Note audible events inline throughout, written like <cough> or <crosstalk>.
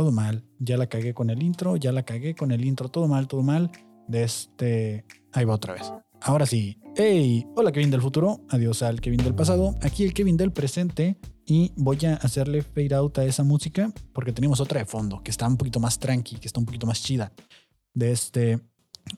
todo mal. Ya la cagué con el intro, ya la cagué con el intro, todo mal, todo mal. De este, ahí va otra vez. Ahora sí. Hey, hola Kevin del futuro, adiós al Kevin del pasado. Aquí el Kevin del presente y voy a hacerle fade out a esa música porque tenemos otra de fondo que está un poquito más tranqui, que está un poquito más chida. De este,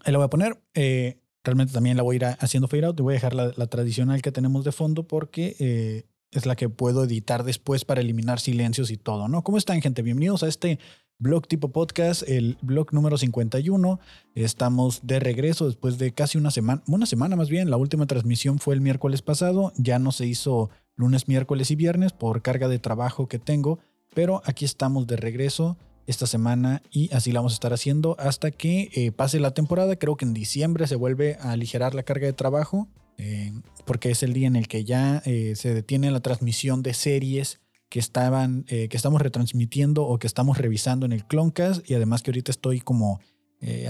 ahí la voy a poner. Eh, realmente también la voy a ir haciendo fade out. Te voy a dejar la, tradicional que tenemos de fondo porque eh, es la que puedo editar después para eliminar silencios y todo, ¿no? ¿Cómo están, gente? Bienvenidos a este blog tipo podcast, el blog número 51. Estamos de regreso después de casi una semana, una semana más bien. La última transmisión fue el miércoles pasado. Ya no se hizo lunes, miércoles y viernes por carga de trabajo que tengo, pero aquí estamos de regreso esta semana y así la vamos a estar haciendo hasta que eh, pase la temporada. Creo que en diciembre se vuelve a aligerar la carga de trabajo eh, porque es el día en el que ya eh, se detiene la transmisión de series que estaban, que estamos retransmitiendo o que estamos revisando en el Cloncast y además que ahorita estoy como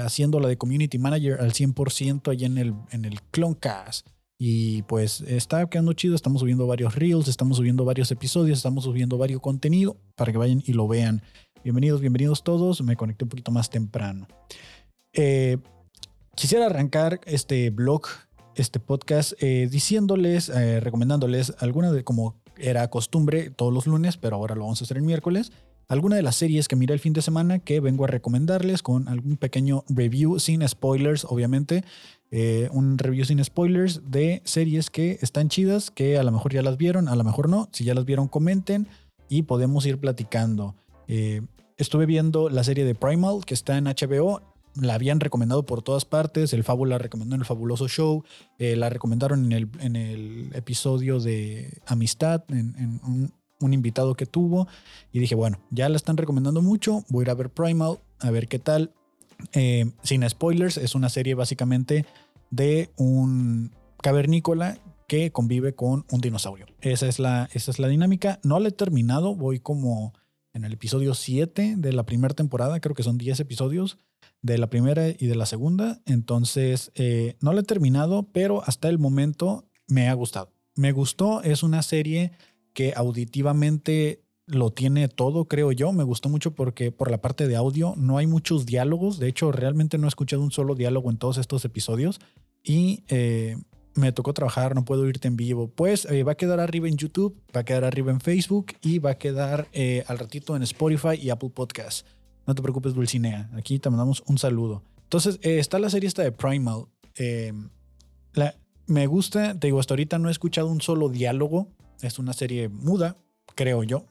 haciendo la de Community Manager al 100% allá en el, en el Cloncast. Y pues está quedando chido, estamos subiendo varios reels, estamos subiendo varios episodios, estamos subiendo varios contenido para que vayan y lo vean. Bienvenidos, bienvenidos todos. Me conecté un poquito más temprano. Eh, quisiera arrancar este blog, este podcast, eh, diciéndoles, eh, recomendándoles alguna de como era costumbre todos los lunes, pero ahora lo vamos a hacer el miércoles. Alguna de las series que miré el fin de semana que vengo a recomendarles con algún pequeño review sin spoilers, obviamente. un review sin spoilers de series que están chidas, que a lo mejor ya las vieron, a lo mejor no. Si ya las vieron, comenten y podemos ir platicando. Eh, estuve viendo la serie de Primal que está en HBO. La habían recomendado por todas partes. El Fábula la recomendó en el Fabuloso Show. Eh, la recomendaron en el, en el, episodio de Amistad, en, un, invitado que tuvo. Y dije, bueno, ya la están recomendando mucho. Voy a ir a ver Primal, a ver qué tal. Eh, sin spoilers, es una serie básicamente de un cavernícola que convive con un dinosaurio. Esa es la, esa es la dinámica. No la he terminado, voy como en el episodio 7 de la primera temporada, creo que son 10 episodios de la primera y de la segunda, entonces eh, no la he terminado, pero hasta el momento me ha gustado. Me gustó, es una serie que auditivamente lo tiene todo, creo yo. Me gustó mucho porque por la parte de audio no hay muchos diálogos. De hecho, realmente no he escuchado un solo diálogo en todos estos episodios. Y eh, me tocó trabajar, no puedo irte en vivo. Pues eh, va a quedar arriba en YouTube, va a quedar arriba en Facebook y va a quedar eh, al ratito en Spotify y Apple Podcast. No te preocupes, Dulcinea. Aquí te mandamos un saludo. Entonces, eh, está la serie esta de Primal. Em, me gusta, te digo, hasta ahorita no he escuchado un solo diálogo. Es una serie muda, creo yo.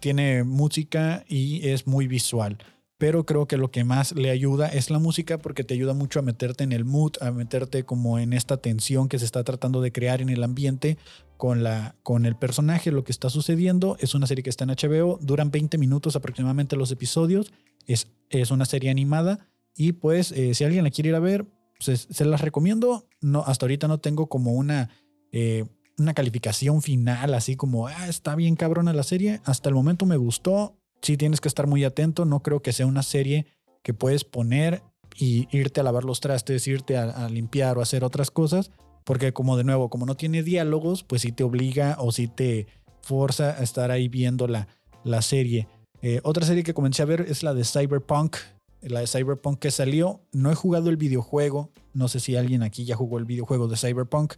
tiene música y es muy visual pero creo que lo que más le ayuda es la música porque te ayuda mucho a meterte en el mood, a meterte como en esta tensión que se está tratando de crear en el ambiente con, la, con el personaje, lo que está sucediendo. Es una serie que está en HBO, duran 20 minutos aproximadamente los episodios, es, es una serie animada y pues eh, si alguien la quiere ir a ver, pues, se las recomiendo. No, hasta ahorita no tengo como una... Eh, una calificación final, así como, ah, está bien cabrona la serie. Hasta el momento me gustó, sí tienes que estar muy atento. No creo que sea una serie que puedes poner y irte a lavar los trastes, irte a, limpiar o hacer otras cosas, porque como de nuevo, como no tiene diálogos, pues sí te obliga o sí te forza a estar ahí viendo la, la serie. Eh, otra serie que comencé a ver es la de Cyberpunk, la de Cyberpunk que salió. No he jugado el videojuego, no sé si alguien aquí ya jugó el videojuego de Cyberpunk.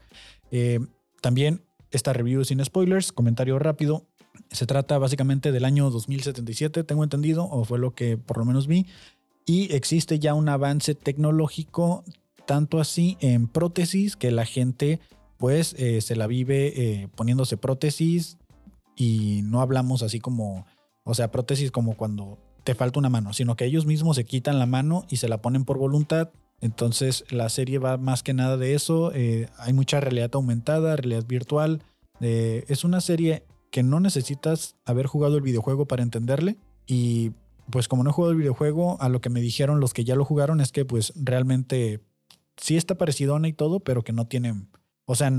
Eh, también esta review sin spoilers, comentario rápido. Se trata básicamente del año 2077, tengo entendido, o fue lo que por lo menos vi. Y existe ya un avance tecnológico, tanto así en prótesis, que la gente pues eh, se la vive eh, poniéndose prótesis y no hablamos así como, o sea, prótesis como cuando te falta una mano, sino que ellos mismos se quitan la mano y se la ponen por voluntad. Entonces la serie va más que nada de eso. Eh, hay mucha realidad aumentada, realidad virtual. es una serie que no necesitas haber jugado el videojuego para entenderle. Y pues como no he jugado el videojuego, a lo que me dijeron los que ya lo jugaron es que pues realmente sí está parecidona y todo, pero que no tiene, o sea,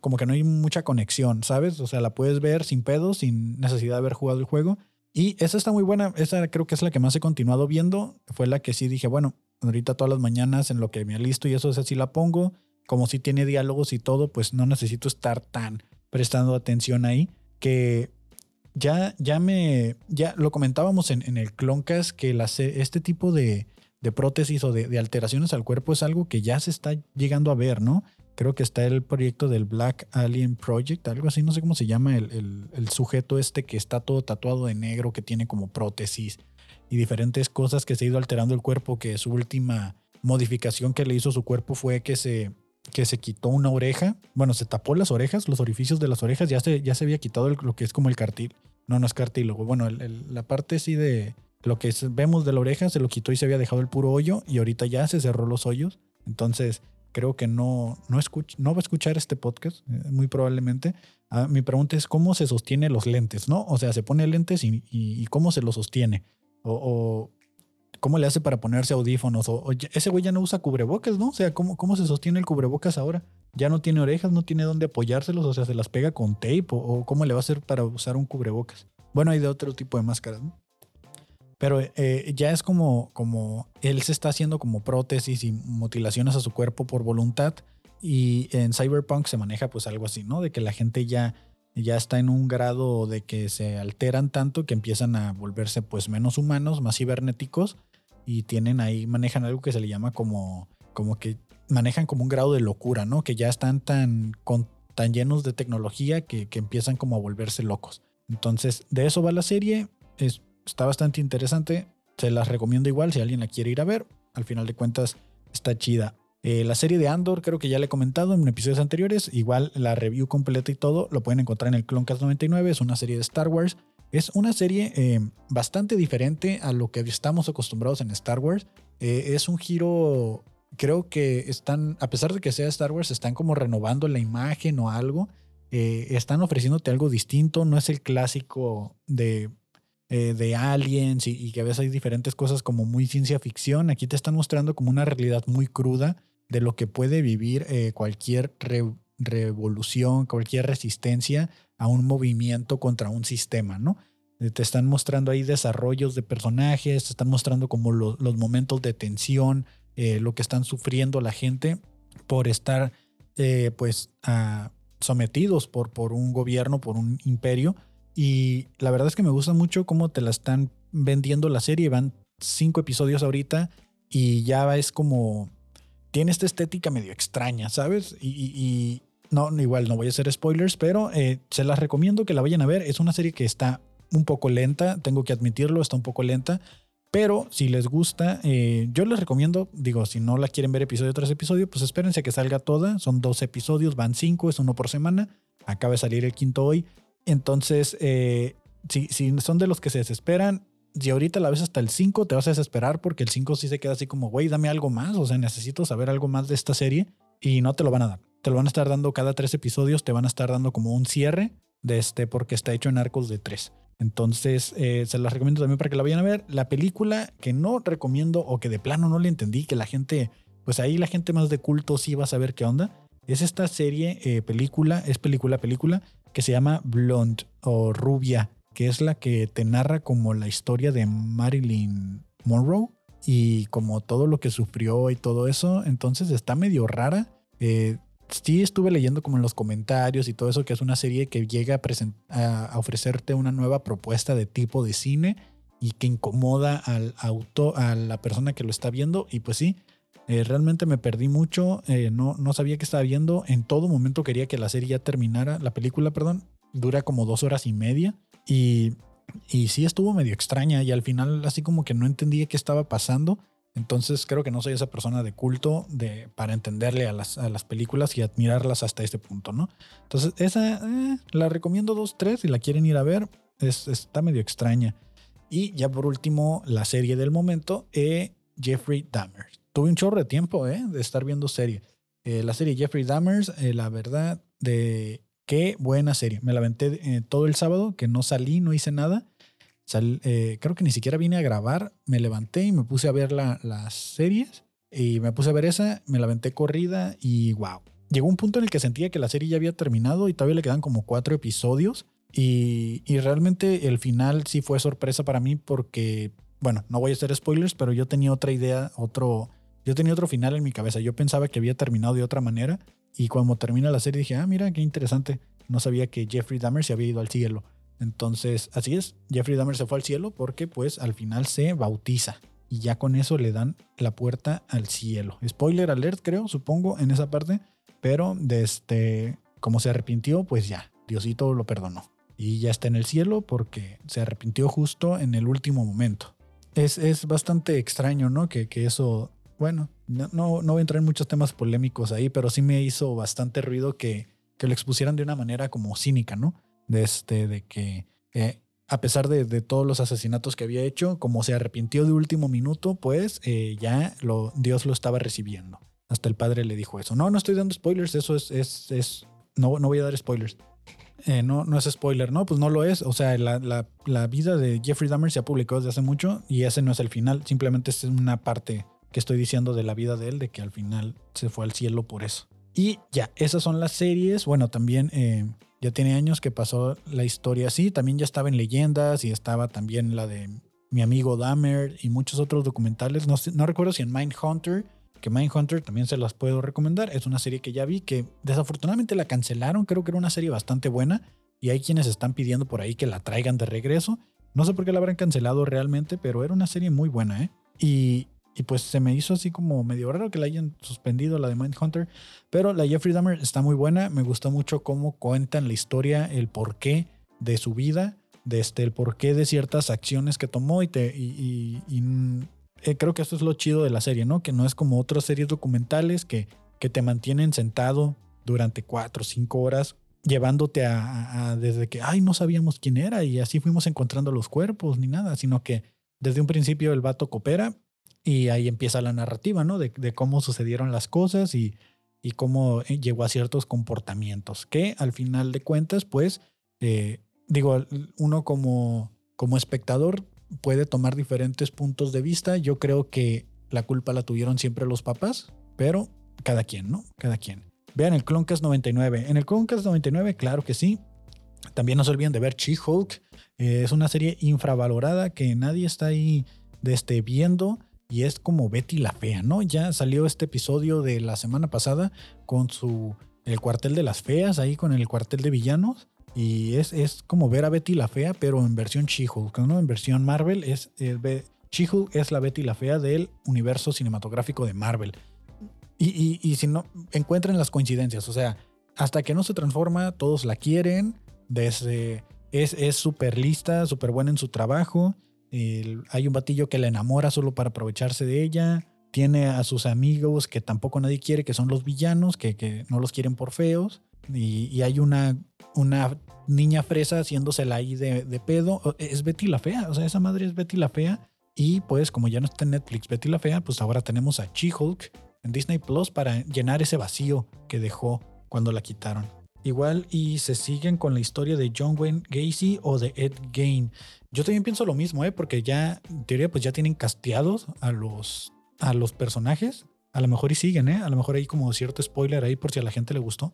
como que no hay mucha conexión, ¿sabes? O sea, la puedes ver sin pedo, sin necesidad de haber jugado el juego. Y esa está muy buena, esa creo que es la que más he continuado viendo, fue la que sí dije, bueno, ahorita todas las mañanas en lo que me listo y eso es así la pongo, como si tiene diálogos y todo, pues no necesito estar tan prestando atención ahí que ya, ya me, ya lo comentábamos en, el Cloncast que este tipo de, prótesis o de, alteraciones al cuerpo es algo que ya se está llegando a ver, ¿no? Creo que está el proyecto del Black Alien Project, algo así, no sé cómo se llama el, el sujeto este que está todo tatuado de negro, que tiene como prótesis y diferentes cosas que se ha ido alterando el cuerpo, que su última modificación que le hizo su cuerpo fue que se, que se quitó una oreja, bueno, se tapó las orejas, los orificios de las orejas, ya se, ya se había quitado lo que es como el cartil, no, no es cartílago, bueno, la parte sí de lo que vemos de la oreja se lo quitó y se había dejado el puro hoyo y ahorita ya se cerró los hoyos, entonces creo que no, no, no va a escuchar este podcast, eh, muy probablemente. Ah, mi pregunta es cómo se sostiene los lentes, ¿no? O sea, se pone lentes y cómo se los sostiene. O, cómo le hace para ponerse audífonos. O, ese güey ya no usa cubrebocas, ¿no? O sea, ¿cómo, ¿cómo se sostiene el cubrebocas ahora? Ya no tiene orejas, no tiene dónde apoyárselos, o sea, se las pega con tape. O, cómo le va a hacer para usar un cubrebocas. Bueno, hay de otro tipo de máscaras, ¿no? Pero eh, ya es como, como él se está haciendo como prótesis y mutilaciones a su cuerpo por voluntad. Y en Cyberpunk se maneja pues algo así, ¿no? De que la gente ya ya está en un grado de que se alteran tanto que empiezan a volverse pues menos humanos, más cibernéticos y tienen ahí, manejan algo que se le llama como, como que manejan como un grado de locura, ¿no? Que ya están tan, tan llenos de tecnología que, empiezan como a volverse locos. Entonces, de eso va la serie, es, está bastante interesante, se las recomiendo igual si alguien la quiere ir a ver, al final de cuentas está chida. Eh, la serie de Andor, creo que ya le he comentado en episodios anteriores. Igual la review completa y todo lo pueden encontrar en el Cloncast 99. Es una serie de Star Wars. Es una serie eh, bastante diferente a lo que estamos acostumbrados en Star Wars. Eh, es un giro. Creo que están, a pesar de que sea Star Wars, están como renovando la imagen o algo. están ofreciéndote algo distinto. No es el clásico de de aliens y, que a veces hay diferentes cosas como muy ciencia ficción. Aquí te están mostrando como una realidad muy cruda de lo que puede vivir eh, cualquier revolución, cualquier resistencia a un movimiento contra un sistema, ¿no? Eh, te están mostrando ahí desarrollos de personajes, te están mostrando como los momentos de tensión, eh, lo que están sufriendo la gente por estar pues sometidos por, por un gobierno, por un imperio. Y la verdad es que me gusta mucho cómo te la están vendiendo la serie. Van cinco episodios ahorita y ya es como tiene esta estética medio extraña, ¿sabes? Y, no, igual no voy a hacer spoilers, pero eh, se las recomiendo que la vayan a ver. Es una serie que está un poco lenta, tengo que admitirlo, está un poco lenta. Pero si les gusta, eh, yo les recomiendo, digo, si no la quieren ver episodio tras episodio, pues espérense a que salga toda. Son dos episodios, van cinco, es uno por semana. Acaba de salir el quinto hoy. Entonces, eh, si, son de los que se desesperan, si ahorita la ves hasta el 5, te vas a desesperar porque el 5 sí se queda así como, güey, dame algo más, o sea, necesito saber algo más de esta serie y no te lo van a dar. Te lo van a estar dando cada tres episodios, te van a estar dando como un cierre de este porque está hecho en arcos de tres. Entonces, eh, se las recomiendo también para que la vayan a ver. La película que no recomiendo o que de plano no le entendí, que la gente, pues ahí la gente más de culto sí va a saber qué onda, es esta serie, eh, película, es película, película, que se llama Blonde o Rubia que es la que te narra como la historia de Marilyn Monroe y como todo lo que sufrió y todo eso. Entonces está medio rara. Eh, sí estuve leyendo como en los comentarios y todo eso que es una serie que llega a, a ofrecerte una nueva propuesta de tipo de cine y que incomoda al auto, a la persona que lo está viendo. Y pues sí, eh, realmente me perdí mucho, eh, no, no sabía que estaba viendo. En todo momento quería que la serie ya terminara, la película, perdón, dura como dos horas y media. Y, y sí estuvo medio extraña y al final así como que no entendía qué estaba pasando. Entonces creo que no soy esa persona de culto de, para entenderle a las, a las películas y admirarlas hasta este punto, ¿no? Entonces esa eh, la recomiendo dos, tres, si la quieren ir a ver, es, está medio extraña. Y ya por último, la serie del momento, eh, Jeffrey Dahmer. Tuve un chorro de tiempo eh, de estar viendo serie. Eh, la serie Jeffrey Dahmer, la verdad, de Qué buena serie. Me la aventé eh, todo el sábado, que no salí, no hice nada. Eh, creo que ni siquiera vine a grabar. Me levanté y me puse a ver las series. Y me puse a ver esa, me la aventé corrida y wow. Llegó un punto en el que sentía que la serie ya había terminado y todavía le quedan como cuatro episodios. Y, y realmente el final sí fue sorpresa para mí porque, bueno, no voy a hacer spoilers, pero yo tenía otra idea, otro, yo tenía otro final en mi cabeza. Yo pensaba que había terminado de otra manera y cuando termina la serie dije, ah, mira, qué interesante. No sabía que Jeffrey Dahmer se había ido al cielo. Entonces, así es, Jeffrey Dahmer se fue al cielo porque pues al final se bautiza y ya con eso le dan la puerta al cielo. Spoiler alert, creo, supongo, en esa parte, pero de este, como se arrepintió, pues ya, Diosito lo perdonó. Y ya está en el cielo porque se arrepintió justo en el último momento. Es, es bastante extraño, ¿no? Que, que eso, bueno, no, no, voy a entrar en muchos temas polémicos ahí, pero sí me hizo bastante ruido que, que lo expusieran de una manera como cínica, ¿no? De, este, de que eh, a pesar de, todos los asesinatos que había hecho, como se arrepintió de último minuto, pues eh, ya lo, Dios lo estaba recibiendo. Hasta el padre le dijo eso. No, no estoy dando spoilers, eso es, es, es no, no voy a dar spoilers. Eh, no, no es spoiler, no, pues no lo es. O sea, la, la, la, vida de Jeffrey Dahmer se ha publicado desde hace mucho y ese no es el final, simplemente es una parte que estoy diciendo de la vida de él, de que al final se fue al cielo por eso. Y ya, esas son las series. Bueno, también eh, ya tiene años que pasó la historia así. También ya estaba en leyendas y estaba también la de mi amigo Dahmer y muchos otros documentales. No, recuerdo si en Mindhunter, que Mindhunter también se las puedo recomendar. Es una serie que ya vi que desafortunadamente la cancelaron. Creo que era una serie bastante buena y hay quienes están pidiendo por ahí que la traigan de regreso. No sé por qué la habrán cancelado realmente, pero era una serie muy buena, ¿eh? Y, y pues se me hizo así como medio raro que la hayan suspendido, la de Mindhunter. Pero la Jeffrey Dahmer está muy buena. Me gusta mucho cómo cuentan la historia, el porqué de su vida, desde este, el porqué de ciertas acciones que tomó. Y, te, y, eh, creo que esto es lo chido de la serie, ¿no? Que no es como otras series documentales que, que te mantienen sentado durante cuatro o cinco horas llevándote a, a, desde que, ay, no sabíamos quién era y así fuimos encontrando los cuerpos ni nada, sino que desde un principio el vato coopera y ahí empieza la narrativa, ¿no? De, cómo sucedieron las cosas y, y, cómo eh, llegó a ciertos comportamientos, que al final de cuentas, pues, eh, digo, uno como, como espectador puede tomar diferentes puntos de vista. Yo creo que la culpa la tuvieron siempre los papás, pero cada quien, ¿no? Cada quien. Vean el Cloncast 99. En el Cloncast 99, claro que sí. También no se olviden de ver She-Hulk. Eh, es una serie infravalorada que nadie está ahí de este, viendo y es como Betty la Fea, ¿no? Ya salió este episodio de la semana pasada con su el cuartel de las feas, ahí con el cuartel de villanos. Y es, es como ver a Betty la Fea, pero en versión She-Hulk, ¿no? En versión Marvel es, She-Hulk es la Betty la Fea del universo cinematográfico de Marvel. Y, y, si no, encuentren las coincidencias, o sea, hasta que no se transforma, todos la quieren, desde, es súper lista, súper buena en su trabajo hay un batillo que la enamora solo para aprovecharse de ella. Tiene a sus amigos que tampoco nadie quiere, que son los villanos, que, no los quieren por feos. Y, hay una, una niña fresa haciéndosela ahí de, de, pedo. Es Betty la Fea, o sea, esa madre es Betty la Fea. Y pues como ya no está en Netflix Betty la Fea, pues ahora tenemos a She-Hulk en Disney Plus para llenar ese vacío que dejó cuando la quitaron. Igual y se siguen con la historia de John Wayne Gacy o de Ed Gain. Yo también pienso lo mismo, ¿eh? porque ya, en teoría, pues ya tienen casteados a los, a los personajes. A lo mejor y siguen, ¿eh? A lo mejor hay como cierto spoiler ahí por si a la gente le gustó.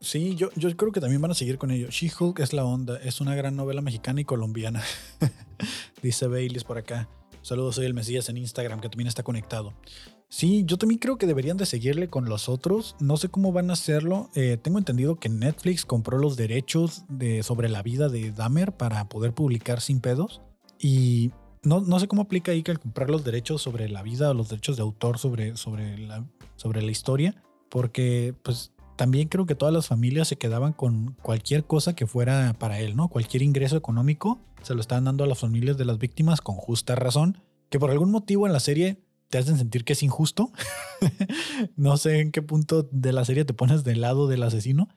Sí, yo, yo creo que también van a seguir con ello. She-Hulk es la onda, es una gran novela mexicana y colombiana. <laughs> Dice Baileys por acá. Saludos, soy el Mesías en Instagram, que también está conectado. Sí, yo también creo que deberían de seguirle con los otros. No sé cómo van a hacerlo. Eh, tengo entendido que Netflix compró los derechos de, sobre la vida de Dahmer para poder publicar sin pedos. Y no, no sé cómo aplica ahí que al comprar los derechos sobre la vida o los derechos de autor sobre, sobre, la, sobre la historia. Porque pues también creo que todas las familias se quedaban con cualquier cosa que fuera para él, ¿no? Cualquier ingreso económico se lo estaban dando a las familias de las víctimas con justa razón. Que por algún motivo en la serie te hacen sentir que es injusto. <laughs> no sé en qué punto de la serie te pones del lado del asesino,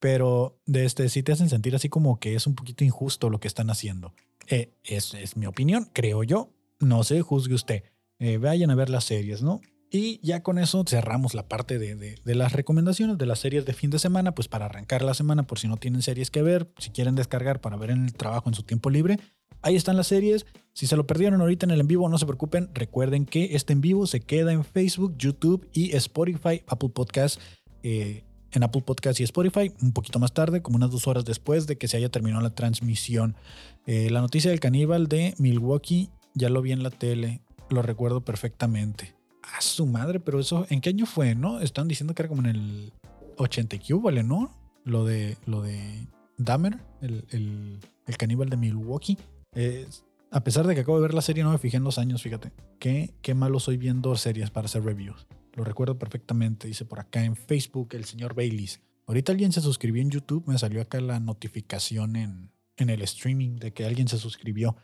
pero de este sí te hacen sentir así como que es un poquito injusto lo que están haciendo. Eh, es, es, mi opinión, creo yo. No sé, juzgue usted. Eh, vayan a ver las series, ¿no? Y ya con eso cerramos la parte de, de, de, las recomendaciones de las series de fin de semana, pues para arrancar la semana, por si no tienen series que ver, si quieren descargar para ver en el trabajo en su tiempo libre, ahí están las series. Si se lo perdieron ahorita en el en vivo, no se preocupen, recuerden que este en vivo se queda en Facebook, YouTube y Spotify, Apple Podcast. Eh, en Apple Podcast y Spotify, un poquito más tarde, como unas dos horas después de que se haya terminado la transmisión. Eh, la noticia del caníbal de Milwaukee, ya lo vi en la tele, lo recuerdo perfectamente a su madre, pero eso, ¿en qué año fue, no? Están diciendo que era como en el 80 y ¿no? Lo de, lo de Dahmer, el, el, el caníbal de Milwaukee. Eh, a pesar de que acabo de ver la serie, no me fijé en los años, fíjate. Qué, qué malo soy viendo series para hacer reviews. Lo recuerdo perfectamente, dice por acá en Facebook el señor Baileys. Ahorita alguien se suscribió en YouTube, me salió acá la notificación en, en el streaming de que alguien se suscribió.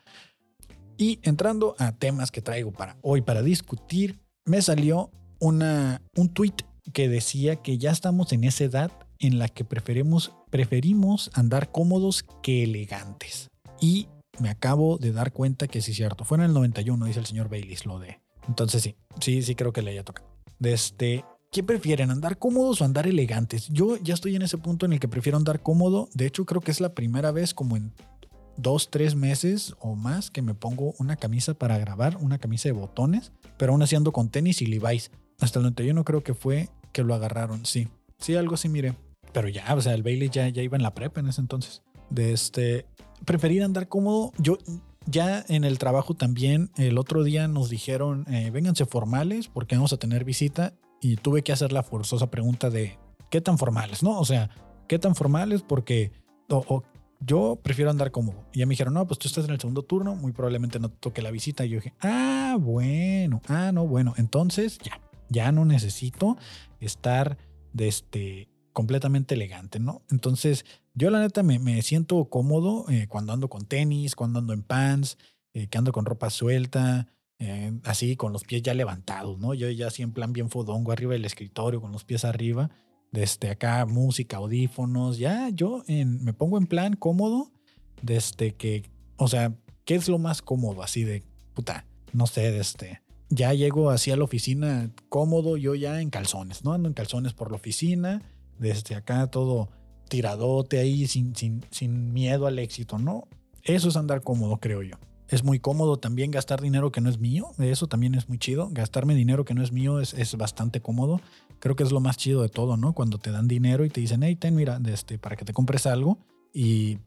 Y entrando a temas que traigo para hoy para discutir, me salió una, un tweet que decía que ya estamos en esa edad en la que preferimos, preferimos andar cómodos que elegantes. Y me acabo de dar cuenta que sí es cierto. Fue en el 91, dice el señor Baileys, lo de. Entonces sí, sí, sí creo que le haya tocado. De este, ¿Qué prefieren, andar cómodos o andar elegantes? Yo ya estoy en ese punto en el que prefiero andar cómodo. De hecho, creo que es la primera vez como en dos, tres meses o más que me pongo una camisa para grabar, una camisa de botones, pero aún haciendo con tenis y Levi's. Hasta el 91 creo que fue que lo agarraron, sí. Sí, algo así, mire. Pero ya, o sea, el Bailey ya, ya iba en la prepa en ese entonces. De este, preferir andar cómodo. Yo ya en el trabajo también, el otro día nos dijeron, eh, vénganse formales porque vamos a tener visita y tuve que hacer la forzosa pregunta de, ¿qué tan formales? ¿No? O sea, ¿qué tan formales? Porque yo prefiero andar cómodo. Y ya me dijeron, no, pues tú estás en el segundo turno, muy probablemente no te toque la visita. Y yo dije, ah, bueno, ah, no, bueno, entonces ya, ya no necesito estar de este, completamente elegante, ¿no? Entonces, yo la neta me, siento cómodo eh, cuando ando con tenis, cuando ando en pants, eh, que ando con ropa suelta, eh, así con los pies ya levantados, ¿no? Yo ya así en plan bien fodongo arriba del escritorio, con los pies arriba desde acá música, audífonos, ya yo me pongo en plan cómodo desde que, o sea, ¿qué es lo más cómodo? Así de, puta, no sé, desde, ya llego así a la oficina cómodo, yo ya en calzones, ¿no? Ando en calzones por la oficina, desde acá todo tiradote ahí sin, sin, sin miedo al éxito, ¿no? Eso es andar cómodo, creo yo. Es muy cómodo también gastar dinero que no es mío. Eso también es muy chido. Gastarme dinero que no es mío es, es bastante cómodo. Creo que es lo más chido de todo, ¿no? Cuando te dan dinero y te dicen, hey, ten, mira, este, para que te compres algo. Y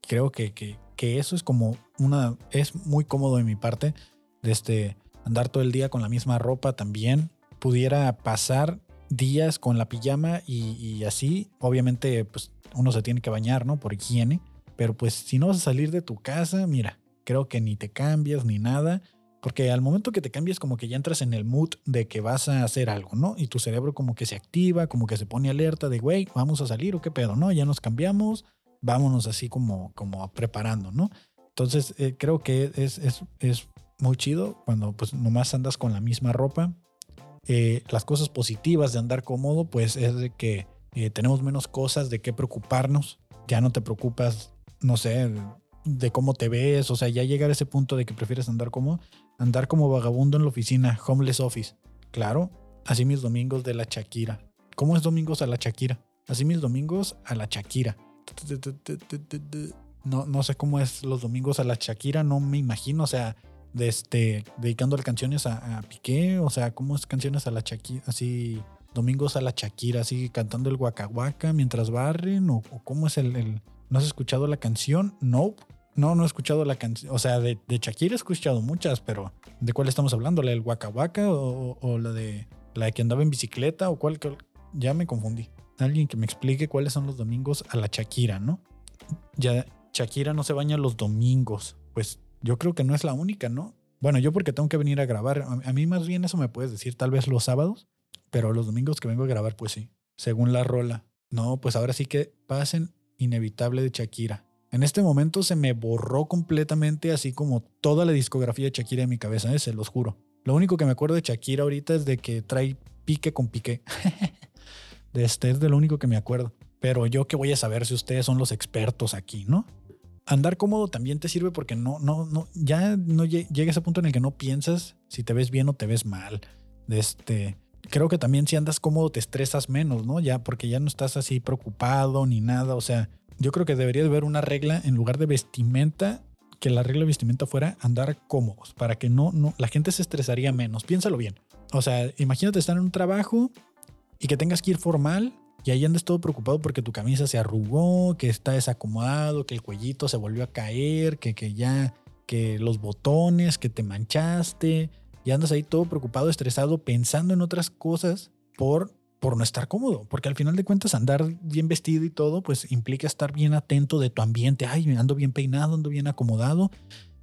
creo que, que, que eso es como una. Es muy cómodo de mi parte. De este, andar todo el día con la misma ropa también. Pudiera pasar días con la pijama y, así. Obviamente, pues uno se tiene que bañar, ¿no? Por higiene. Pero pues si no vas a salir de tu casa, mira, creo que ni te cambias ni nada, porque al momento que te cambias como que ya entras en el mood de que vas a hacer algo, ¿no? Y tu cerebro como que se activa, como que se pone alerta de, güey, vamos a salir o qué pedo, ¿no? Ya nos cambiamos, vámonos así como, como preparando, ¿no? Entonces eh, creo que es, es, es, muy chido cuando pues nomás andas con la misma ropa. Eh, las cosas positivas de andar cómodo pues es de que eh, tenemos menos cosas de qué preocuparnos, ya no te preocupas, no sé, de cómo te ves, o sea, ya llegar a ese punto de que prefieres andar como andar como vagabundo en la oficina, homeless office. Claro, así mis domingos de la Shakira. ¿Cómo es domingos a la Shakira? Así mis domingos a la Shakira. No, no sé cómo es los domingos a la Shakira, no me imagino, o sea, de este, dedicando canciones a, Piqué, o sea, cómo es canciones a la Shakira, así, domingos a la Shakira, así cantando el guacahuaca mientras barren, o, cómo es el, el, ¿No has escuchado la canción? No. No, no he escuchado la canción. O sea, de, de, Shakira he escuchado muchas, pero ¿de cuál estamos hablando? ¿La del Waka Waka o, la de la de que andaba en bicicleta o cuál? Ya me confundí. Alguien que me explique cuáles son los domingos a la Shakira, ¿no? Ya Shakira no se baña los domingos. Pues yo creo que no es la única, ¿no? Bueno, yo porque tengo que venir a grabar. A mí más bien eso me puedes decir, tal vez los sábados, pero los domingos que vengo a grabar, pues sí, según la rola. No, pues ahora sí que pasen inevitable de Shakira. En este momento se me borró completamente así como toda la discografía de Shakira en mi cabeza, ¿eh? se los juro. Lo único que me acuerdo de Shakira ahorita es de que trae pique con pique. <laughs> de este es de lo único que me acuerdo. Pero yo que voy a saber si ustedes son los expertos aquí, ¿no? Andar cómodo también te sirve porque no, no, no, ya no llega ese punto en el que no piensas si te ves bien o te ves mal. Este, creo que también si andas cómodo te estresas menos, ¿no? Ya porque ya no estás así preocupado ni nada. O sea, yo creo que debería de haber una regla en lugar de vestimenta, que la regla de vestimenta fuera andar cómodos, para que no, no, la gente se estresaría menos. Piénsalo bien. O sea, imagínate estar en un trabajo y que tengas que ir formal y ahí andes todo preocupado porque tu camisa se arrugó, que está desacomodado, que el cuellito se volvió a caer, que, que ya, que los botones, que te manchaste, y andas ahí todo preocupado, estresado, pensando en otras cosas por por no estar cómodo, porque al final de cuentas andar bien vestido y todo, pues implica estar bien atento de tu ambiente. Ay, ando bien peinado, ando bien acomodado.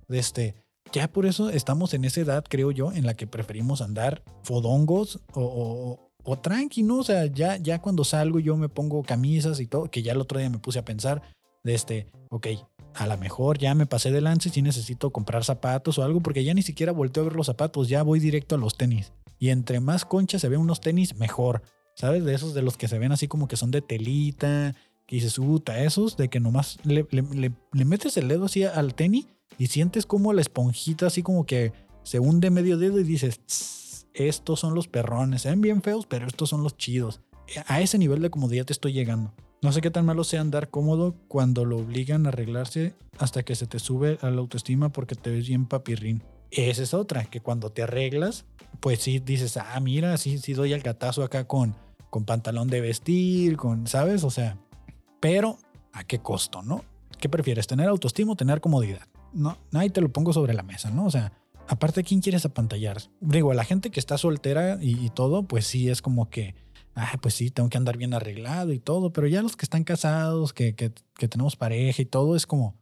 Este, ya por eso estamos en esa edad, creo yo, en la que preferimos andar fodongos o, o tranqui, ¿no? O sea, ya, ya cuando salgo yo me pongo camisas y todo, que ya el otro día me puse a pensar de este, ok, a lo mejor ya me pasé de lance si necesito comprar zapatos o algo, porque ya ni siquiera volteo a ver los zapatos, ya voy directo a los tenis. Y entre más conchas se ven unos tenis, mejor. ¿Sabes? De esos de los que se ven así como que son de telita, que dices, puta, esos de que nomás le, le, metes el dedo así al tenis y sientes como la esponjita así como que se hunde medio dedo y dices, estos son los perrones, se ven bien feos, pero estos son los chidos. A ese nivel de comodidad te estoy llegando. No sé qué tan malo sea andar cómodo cuando lo obligan a arreglarse hasta que se te sube a la autoestima porque te ves bien papirrín. Esa es otra, que cuando te arreglas, pues sí dices, ah, mira, sí, sí doy el gatazo acá con, con pantalón de vestir, con, ¿sabes? O sea, pero ¿a qué costo, no? ¿Qué prefieres, tener autoestima o tener comodidad? No, ahí te lo pongo sobre la mesa, ¿no? O sea, aparte, ¿quién quieres apantallar? Digo, a la gente que está soltera y, todo, pues sí es como que, ah, pues sí, tengo que andar bien arreglado y todo, pero ya los que están casados, que, que, que tenemos pareja y todo, es como,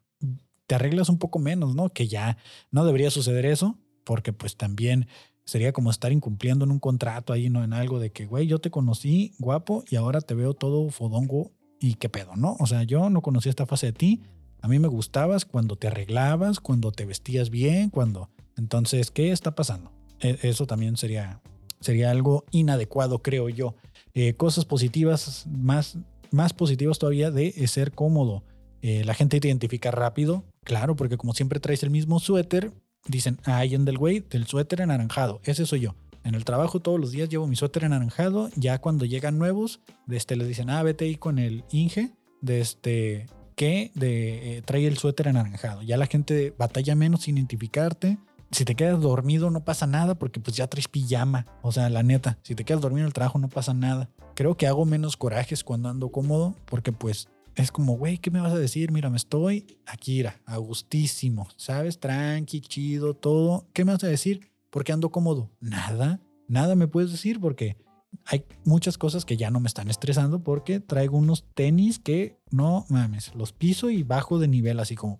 te arreglas un poco menos, ¿no? Que ya no debería suceder eso, porque pues también sería como estar incumpliendo en un contrato ahí, ¿no? En algo de que, güey, yo te conocí guapo y ahora te veo todo fodongo y qué pedo, ¿no? O sea, yo no conocía esta fase de ti. A mí me gustabas cuando te arreglabas, cuando te vestías bien, cuando... Entonces, ¿qué está pasando? E, eso también sería, sería algo inadecuado, creo yo. Eh, cosas positivas, más, más positivas todavía de ser cómodo. Eh, la gente te identifica rápido, claro, porque como siempre traes el mismo suéter, dicen, ah, en del güey, del suéter anaranjado, ese soy yo. En el trabajo todos los días llevo mi suéter anaranjado, ya cuando llegan nuevos, este, les dicen, ah, vete ahí con el Inge, de este, que de, eh, trae el suéter anaranjado. Ya la gente batalla menos sin identificarte. Si te quedas dormido no pasa nada porque pues ya traes pijama. O sea, la neta, si te quedas dormido en el trabajo no pasa nada. Creo que hago menos corajes cuando ando cómodo porque pues es como, güey, ¿qué me vas a decir? Mira, me estoy aquí, a gustísimo, ¿sabes? Tranqui, chido, todo. ¿Qué me vas a decir? ¿Por qué ando cómodo? Nada, nada me puedes decir porque hay muchas cosas que ya no me están estresando porque traigo unos tenis que no mames, los piso y bajo de nivel así como,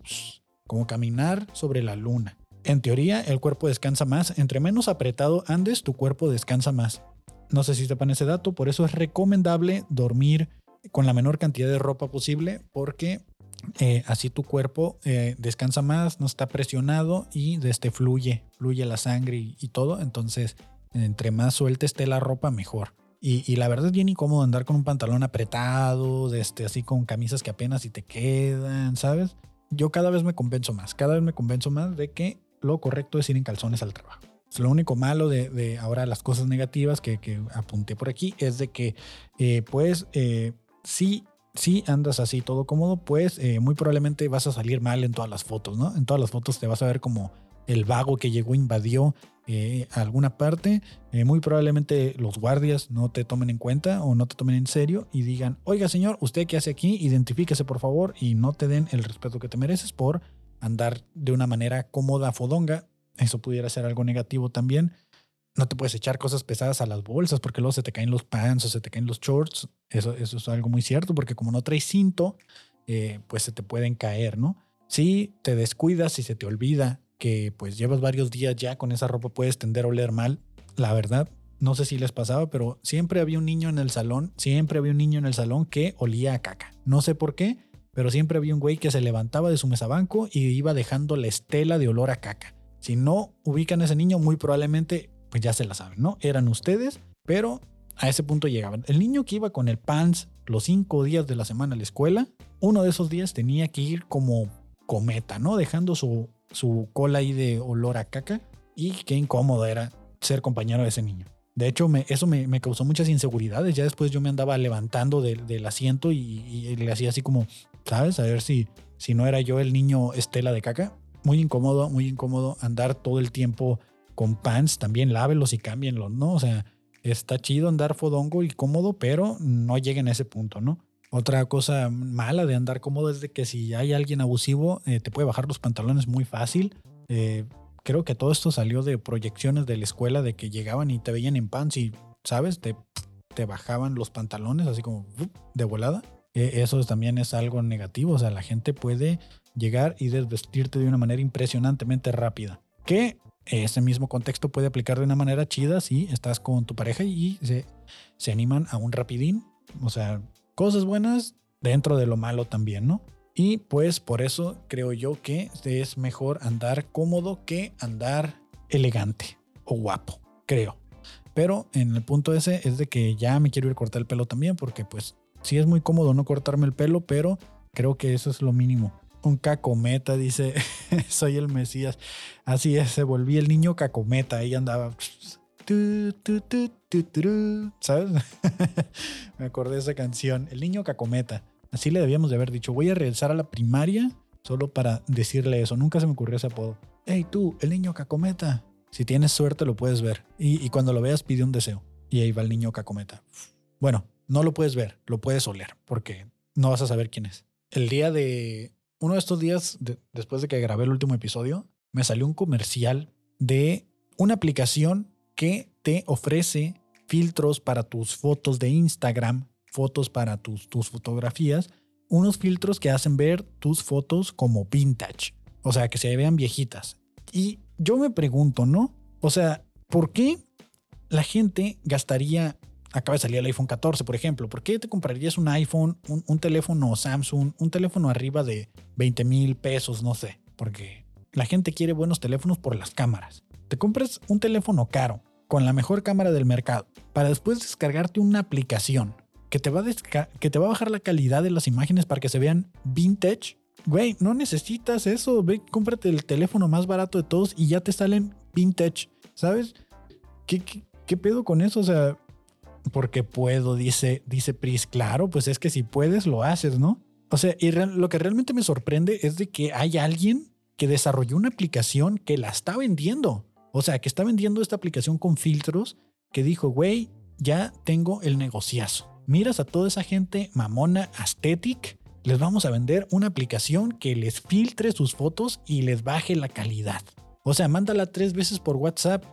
como caminar sobre la luna. En teoría, el cuerpo descansa más. Entre menos apretado andes, tu cuerpo descansa más. No sé si sepan ese dato, por eso es recomendable dormir con la menor cantidad de ropa posible porque eh, así tu cuerpo eh, descansa más, no está presionado y este fluye, fluye la sangre y, todo. Entonces, entre más suelta esté la ropa, mejor. Y, la verdad es bien incómodo andar con un pantalón apretado, este, así con camisas que apenas si te quedan, ¿sabes? Yo cada vez me convenzo más, cada vez me convenzo más de que lo correcto es ir en calzones al trabajo. Lo único malo de, ahora las cosas negativas que, apunté por aquí es de que, eh, pues, si, si andas así todo cómodo, pues eh, muy probablemente vas a salir mal en todas las fotos, ¿no? En todas las fotos te vas a ver como el vago que llegó, invadió eh, alguna parte. Eh, muy probablemente los guardias no te tomen en cuenta o no te tomen en serio y digan, oiga señor, ¿usted qué hace aquí? Identifíquese por favor y no te den el respeto que te mereces por andar de una manera cómoda, fodonga. Eso pudiera ser algo negativo también no te puedes echar cosas pesadas a las bolsas porque luego se te caen los pants o se te caen los shorts. Eso, eso es algo muy cierto porque como no traes cinto, eh, pues se te pueden caer, ¿no? Si te descuidas y se te olvida que pues llevas varios días ya con esa ropa puedes tender a oler mal, la verdad, no sé si les pasaba, pero siempre había un niño en el salón, siempre había un niño en el salón que olía a caca. No sé por qué, pero siempre había un güey que se levantaba de su mesabanco y iba dejando la estela de olor a caca. Si no ubican a ese niño, muy probablemente pues ya se la saben, ¿no? Eran ustedes, pero a ese punto llegaban. El niño que iba con el pants los cinco días de la semana a la escuela, uno de esos días tenía que ir como cometa, ¿no? Dejando su, su cola ahí de olor a caca y qué incómodo era ser compañero de ese niño. De hecho, eso me, causó muchas inseguridades. Ya después yo me andaba levantando del asiento y, y, le hacía así como, ¿sabes? A ver si, si no era yo el niño Estela de caca. Muy incómodo, muy incómodo andar todo el tiempo con pants también lávelos y cámbienlos, ¿no? O sea, está chido andar fodongo y cómodo, pero no lleguen a ese punto, ¿no? Otra cosa mala de andar cómodo es de que si hay alguien abusivo, eh, te puede bajar los pantalones muy fácil. Eh, creo que todo esto salió de proyecciones de la escuela de que llegaban y te veían en pants y, ¿sabes? Te te bajaban los pantalones así como de volada. E, eso también es algo negativo. O sea, la gente puede llegar y desvestirte de una manera impresionantemente rápida. Que ese mismo contexto puede aplicar de una manera chida si estás con tu pareja y se, se animan a un rapidín. O sea, cosas buenas dentro de lo malo también, ¿no? Y pues por eso creo yo que es mejor andar cómodo que andar elegante o guapo, creo. Pero en el punto ese es de que ya me quiero ir a cortar el pelo también porque pues sí es muy cómodo no cortarme el pelo, pero creo que eso es lo mínimo. Un cacometa, dice, <laughs> soy el Mesías. Así es, se volví el niño cacometa, ahí andaba. ¿Sabes? <laughs> me acordé de esa canción, el niño cacometa. Así le debíamos de haber dicho, voy a regresar a la primaria solo para decirle eso. Nunca se me ocurrió ese apodo. Hey tú, el niño cacometa. Si tienes suerte lo puedes ver. Y, cuando lo veas pide un deseo. Y ahí va el niño cacometa. Bueno, no lo puedes ver, lo puedes oler, porque no vas a saber quién es. El día de... Uno de estos días, después de que grabé el último episodio, me salió un comercial de una aplicación que te ofrece filtros para tus fotos de Instagram fotos para tus, tus fotografías, unos filtros que hacen ver tus fotos como vintage, o sea, que se vean viejitas. Y yo me pregunto, ¿no? O sea, ¿por qué la gente gastaría, acaba de salir el iPhone 14, por ejemplo, ¿por qué te comprarías un iPhone, un, un teléfono Samsung, un teléfono arriba de 20 mil pesos, no sé? Porque la gente quiere buenos teléfonos por las cámaras. Te compras un teléfono caro, con la mejor cámara del mercado, para después descargarte una aplicación que te, va a que te va a bajar la calidad de las imágenes para que se vean vintage. Güey, no necesitas eso. Ve, cómprate el teléfono más barato de todos y ya te salen vintage. ¿Sabes? ¿Qué, qué, pedo con eso? O sea, porque puedo, dice, dice Pris. Claro, pues es que si puedes, lo haces, ¿no? O sea, y lo que realmente me sorprende es de que hay alguien que desarrolló una aplicación que la está vendiendo. O sea, que está vendiendo esta aplicación con filtros que dijo, güey, ya tengo el negociazo miras a toda esa gente mamona aesthetic, les vamos a vender una aplicación que les filtre sus fotos y les baje la calidad. O sea, mándala tres veces por WhatsApp,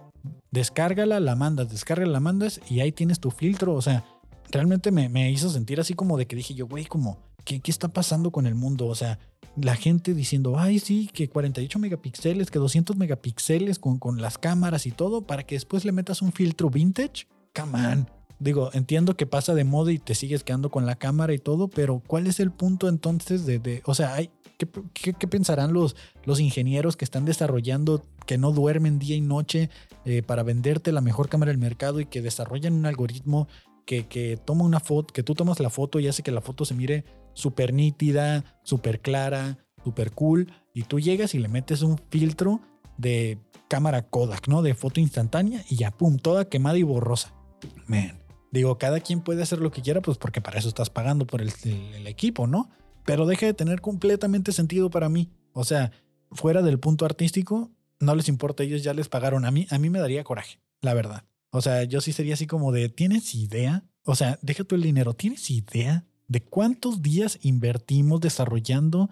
descárgala, la mandas, descárgala, la mandas y ahí tienes tu filtro. O sea, realmente me, hizo sentir así como de que dije yo, güey, como, ¿qué, ¿qué está pasando con el mundo? O sea, la gente diciendo, ay, sí, que 48 megapíxeles, que 200 megapíxeles con, con las cámaras y todo, para que después le metas un filtro vintage. Come on. Digo, entiendo que pasa de moda y te sigues quedando con la cámara y todo, pero ¿cuál es el punto entonces de, o sea, hay, ¿qué, pensarán los, los ingenieros que están desarrollando, que no duermen día y noche eh, para venderte la mejor cámara del mercado y que desarrollan un algoritmo que, que toma una foto, que tú tomas la foto y hace que la foto se mire súper nítida, súper clara, súper cool, y tú llegas y le metes un filtro de cámara Kodak, ¿no? De foto instantánea y ya, pum, toda quemada y borrosa. Man, Digo, cada quien puede hacer lo que quiera, pues porque para eso estás pagando por el, equipo, ¿no? Pero deja de tener completamente sentido para mí. O sea, fuera del punto artístico, no les importa, ellos ya les pagaron. A mí, a mí me daría coraje, la verdad. O sea, yo sí sería así como de, ¿tienes idea? O sea, deja tú el dinero, ¿tienes idea de cuántos días invertimos desarrollando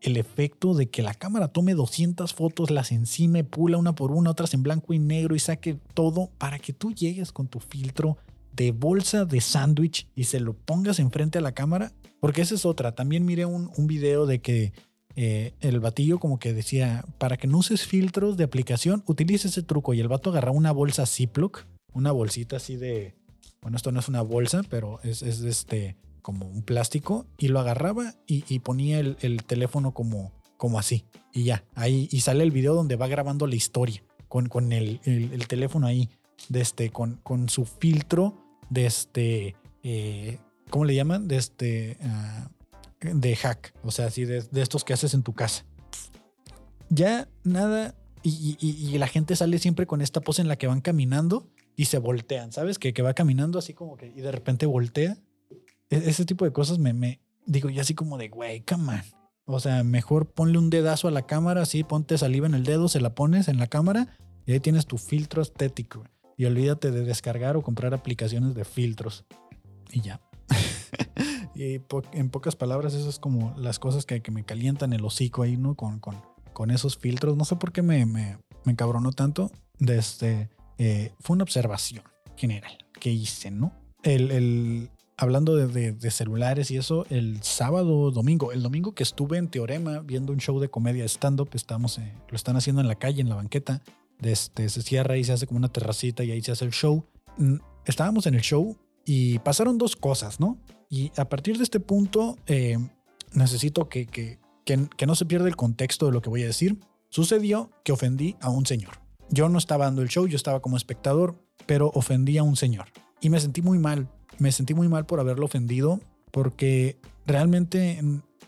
el efecto de que la cámara tome 200 fotos, las encime, pula una por una, otras en blanco y negro y saque todo para que tú llegues con tu filtro de bolsa de sándwich y se lo pongas enfrente a la cámara. Porque esa es otra. También miré un, un video de que eh, el batillo como que decía, para que no uses filtros de aplicación, utilice ese truco. Y el vato agarraba una bolsa Ziploc, una bolsita así de... Bueno, esto no es una bolsa, pero es, es este como un plástico. Y lo agarraba y, ponía el, teléfono como, así. Y ya, ahí. Y sale el video donde va grabando la historia con, el, el, teléfono ahí. Este, con, su filtro de este, eh, ¿cómo le llaman? De este, de hack, o sea, así de, estos que haces en tu casa. Ya nada, y, la gente sale siempre con esta pose en la que van caminando y se voltean, ¿sabes? Que, que va caminando así como que y de repente voltea. E, ese tipo de cosas me, me digo, ya así como de, güey, come on. O sea, mejor ponle un dedazo a la cámara, así, ponte saliva en el dedo, se la pones en la cámara y ahí tienes tu filtro estético y olvídate de descargar o comprar aplicaciones de filtros. Y ya. <laughs> y en pocas palabras, eso es como las cosas que, me calientan el hocico ahí, ¿no? Con, con, con esos filtros. No sé por qué me, me, me encabronó tanto. Desde, eh, fue una observación general que hice, ¿no? el, el- hablando de, celulares y eso, el sábado, domingo, el domingo que estuve en Teorema viendo un show de comedia stand-up, estamos, eh, lo están haciendo en la calle, en la banqueta, este, se cierra y se hace como una terracita y ahí se hace el show. Mm, Estábamos en el show y pasaron dos cosas, ¿no? Y a partir de este punto, eh, necesito que, que, que no se pierda el contexto de lo que voy a decir. Sucedió que ofendí a un señor. Yo no estaba dando el show, yo estaba como espectador, pero ofendí a un señor. Y me sentí muy mal. Me sentí muy mal por haberlo ofendido porque realmente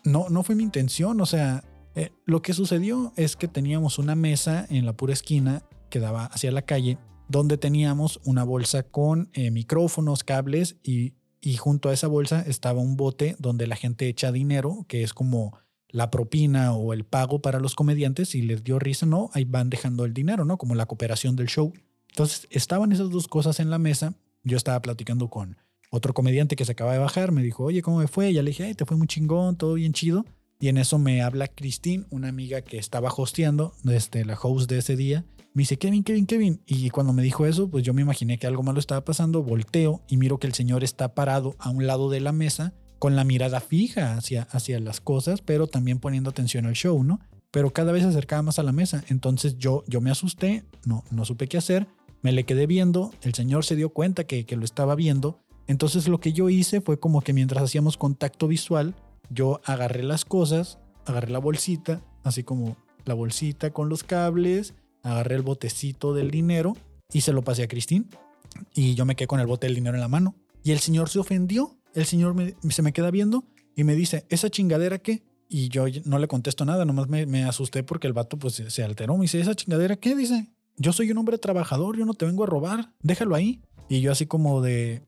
no, no fue mi intención. O sea, eh, lo que sucedió es que teníamos una mesa en la pura esquina que daba hacia la calle, donde teníamos una bolsa con eh, micrófonos, cables y, y junto a esa bolsa estaba un bote donde la gente echa dinero, que es como la propina o el pago para los comediantes. Si les dio risa, no, ahí van dejando el dinero, ¿no? Como la cooperación del show. Entonces estaban esas dos cosas en la mesa. Yo estaba platicando con otro comediante que se acaba de bajar. Me dijo, oye, ¿cómo me fue? Ya le dije, te fue muy chingón, todo bien chido. Y en eso me habla Christine, una amiga que estaba hosteando, desde la host de ese día. Me dice, Kevin, Kevin, Kevin. Y cuando me dijo eso, pues yo me imaginé que algo malo estaba pasando. Volteo y miro que el señor está parado a un lado de la mesa con la mirada fija hacia, hacia las cosas, pero también poniendo atención al show, ¿no? Pero cada vez se acercaba más a la mesa. Entonces yo, yo me asusté, no, no supe qué hacer. Me le quedé viendo. El señor se dio cuenta que, que lo estaba viendo. Entonces lo que yo hice fue como que mientras hacíamos contacto visual, yo agarré las cosas, agarré la bolsita, así como la bolsita con los cables, agarré el botecito del dinero y se lo pasé a Cristín. Y yo me quedé con el bote del dinero en la mano. Y el señor se ofendió. El señor me- se me queda viendo y me dice, ¿esa chingadera qué? Y yo no le contesto nada, nomás me, asusté porque el vato pues se- se alteró. Me dice, ¿esa chingadera qué? Dice, yo soy un hombre trabajador, yo no te vengo a robar, déjalo ahí. Y yo así como de,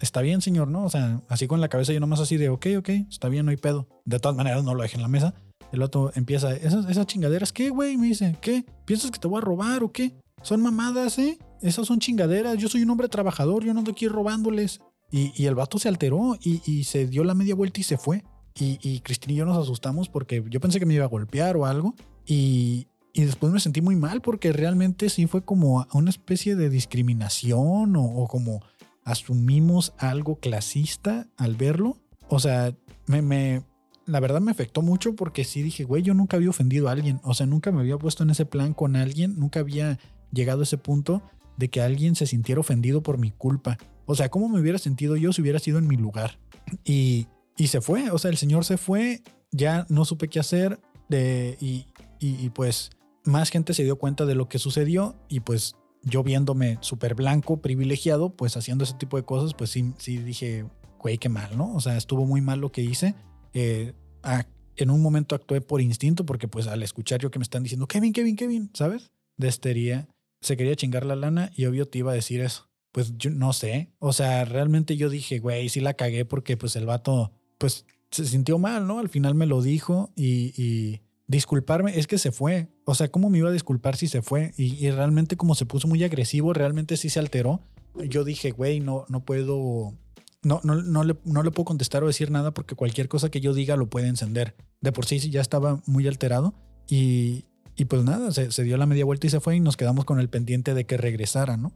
está bien, señor, ¿no? O sea, así con la cabeza yo nomás así de, ok, ok, está bien, no hay pedo. De todas maneras, no lo dejé en la mesa. El otro empieza, ¿esas, esas chingaderas qué, güey? Me dice, ¿qué? ¿Piensas que te voy a robar o qué? Son mamadas, ¿eh? Esas son chingaderas. Yo soy un hombre trabajador, yo no ando aquí robándoles. Y, y el vato se alteró y, y se dio la media vuelta y se fue. Y, y Cristina y yo nos asustamos porque yo pensé que me iba a golpear o algo. Y, y después me sentí muy mal porque realmente sí fue como una especie de discriminación o como asumimos algo clasista al verlo. O sea, me, me, la verdad me afectó mucho porque sí dije, güey, yo nunca había ofendido a alguien. O sea, nunca me había puesto en ese plan con alguien. Nunca había llegado a ese punto de que alguien se sintiera ofendido por mi culpa. O sea, ¿cómo me hubiera sentido yo si hubiera sido en mi lugar? Y, y se fue, o sea, el señor se fue, ya no supe qué hacer de, y, y, y pues más gente se dio cuenta de lo que sucedió y pues yo viéndome súper blanco, privilegiado, pues haciendo ese tipo de cosas, pues sí, sí dije, güey, qué mal, ¿no? O sea, estuvo muy mal lo que hice. Eh, a- en un momento actué por instinto porque pues al escuchar yo que me están diciendo, Kevin, Kevin, Kevin, ¿sabes? De estería, se quería chingar la lana y obvio te iba a decir eso. Pues yo no sé. O sea, realmente yo dije, güey, sí la cagué porque pues el vato, pues se sintió mal, ¿no? Al final me lo dijo y, y disculparme, es que se fue. O sea, ¿cómo me iba a disculpar si se fue? Y, realmente como se puso muy agresivo, realmente sí se alteró. Yo dije, güey, no, no puedo, no, no, no, le, no le puedo contestar o decir nada porque cualquier cosa que yo diga lo puede encender. De por sí ya estaba muy alterado y, y pues nada, se, se dio la media vuelta y se fue y nos quedamos con el pendiente de que regresara, ¿no?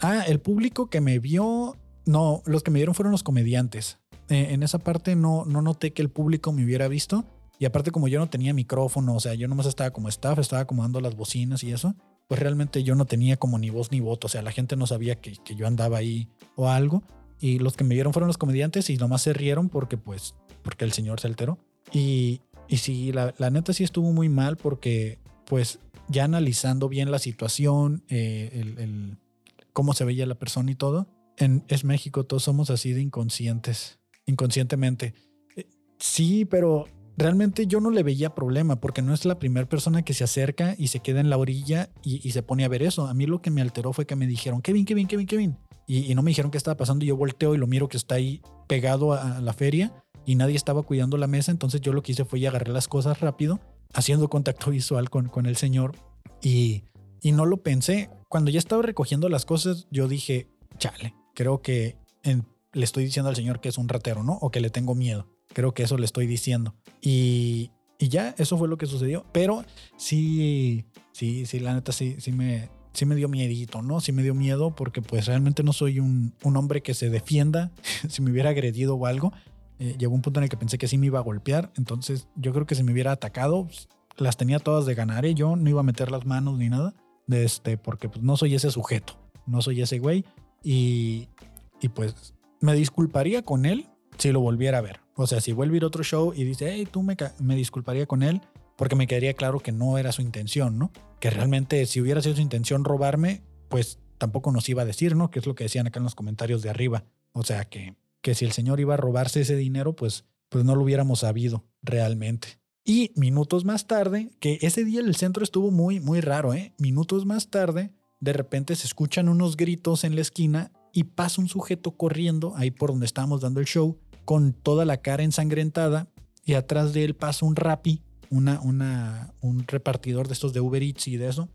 Ah, el público que me vio, no, los que me vieron fueron los comediantes. Eh, en esa parte no, no noté que el público me hubiera visto. Y aparte como yo no tenía micrófono, o sea, yo nomás estaba como staff, estaba acomodando las bocinas y eso, pues realmente yo no tenía como ni voz ni voto. O sea, la gente no sabía que, que yo andaba ahí o algo. Y los que me vieron fueron los comediantes y nomás se rieron porque pues, porque el señor se alteró. Y, y sí, la, la neta sí estuvo muy mal porque pues ya analizando bien la situación, eh, el, el- cómo se veía la persona y todo, en, es México, todos somos así de inconscientes, inconscientemente. Eh, Sí, pero realmente yo no le veía problema porque no es la primera persona que se acerca y se queda en la orilla y, se pone a ver eso. A mí lo que me alteró fue que me dijeron, Kevin, Kevin, Kevin, Kevin. Y, y no me dijeron qué estaba pasando. Y yo volteo y lo miro que está ahí pegado a, la feria y nadie estaba cuidando la mesa. Entonces yo lo que hice fue y agarré las cosas rápido, haciendo contacto <laughs> visual con, con el señor y, y no lo pensé. Cuando ya estaba recogiendo las cosas, yo dije, chale, creo que le estoy diciendo al señor que es un ratero, ¿no? O que le tengo miedo. Creo que eso le estoy diciendo. Y, y ya, eso fue lo que sucedió. Pero sí, sí, sí, la neta sí, sí me, sí me dio miedito, ¿no? Sí me dio miedo porque pues realmente no soy un, un hombre que se defienda <laughs> si me hubiera agredido o algo. Eh, llegó un punto en el que pensé que sí me iba a golpear, entonces yo creo que si me hubiera atacado, las tenía todas de ganar, ¿eh? yo no iba a meter las manos ni nada, de este, porque pues, no soy ese sujeto, no soy ese güey, y, y pues me disculparía con él si lo volviera a ver. O sea, si vuelve a ir a otro show y dice, hey, tú me, me disculparía con él, porque me quedaría claro que no era su intención, ¿no? Que realmente si hubiera sido su intención robarme, pues tampoco nos iba a decir, ¿no? Que es lo que decían acá en los comentarios de arriba. O sea, que, que si el señor iba a robarse ese dinero, pues, pues no lo hubiéramos sabido realmente. Y minutos más tarde, que ese día el centro estuvo muy, muy raro, ¿eh? Minutos más tarde, de repente se escuchan unos gritos en la esquina y pasa un sujeto corriendo ahí por donde estábamos dando el show, con toda la cara ensangrentada, y atrás de él pasa un rapi una, una, un repartidor de estos de Uber Eats y de eso,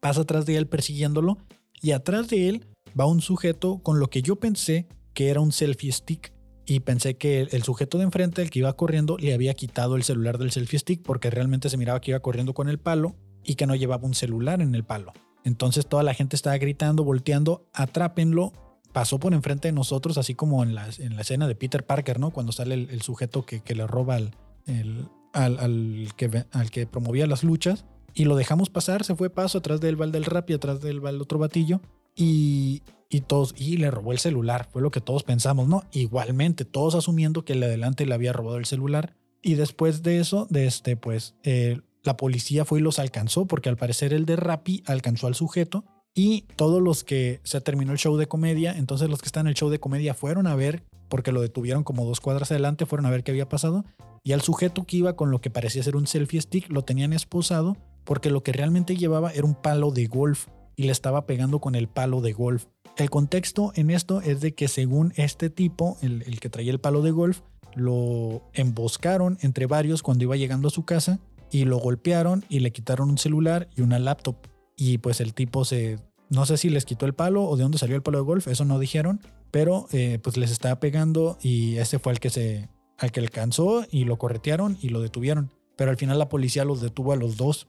pasa atrás de él persiguiéndolo y atrás de él va un sujeto con lo que yo pensé que era un selfie stick y pensé que el, sujeto de enfrente, el que iba corriendo, le había quitado el celular del selfie stick porque realmente se miraba que iba corriendo con el palo y que no llevaba un celular en el palo. Entonces toda la gente estaba gritando, volteando, atrápenlo. Pasó por enfrente de nosotros, así como en la, en la escena de Peter Parker, ¿no? Cuando sale el, sujeto que, que, le roba el, al, que, al que promovía las luchas y lo dejamos pasar, se fue paso atrás del bal del rap y atrás del bal otro batillo y, y todos, y le robó el celular, fue lo que todos pensamos, ¿no? Igualmente, todos asumiendo que el de adelante le había robado el celular y después de eso, de este, pues eh, la policía fue y los alcanzó porque al parecer el de Rappi alcanzó al sujeto y todos los que se terminó el show de comedia, entonces los que están en el show de comedia fueron a ver, porque lo detuvieron como dos cuadras adelante, fueron a ver qué había pasado y al sujeto que iba con lo que parecía ser un selfie stick lo tenían esposado porque lo que realmente llevaba era un palo de golf y le estaba pegando con el palo de golf. El contexto en esto es de que según este tipo, el, el que traía el palo de golf, lo emboscaron entre varios cuando iba llegando a su casa y lo golpearon y le quitaron un celular y una laptop. Y pues el tipo se, no sé si les quitó el palo o de dónde salió el palo de golf, eso no dijeron, pero eh, pues les estaba pegando y ese fue el que se, al que alcanzó y lo corretearon y lo detuvieron. Pero al final la policía los detuvo a los dos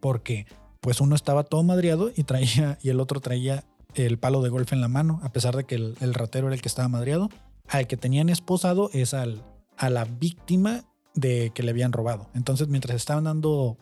porque pues uno estaba todo madreado y traía y el otro traía el palo de golf en la mano, a pesar de que el, ratero era el que estaba madreado. Al que tenían esposado es al, a la víctima de que le habían robado. Entonces, mientras estaban dando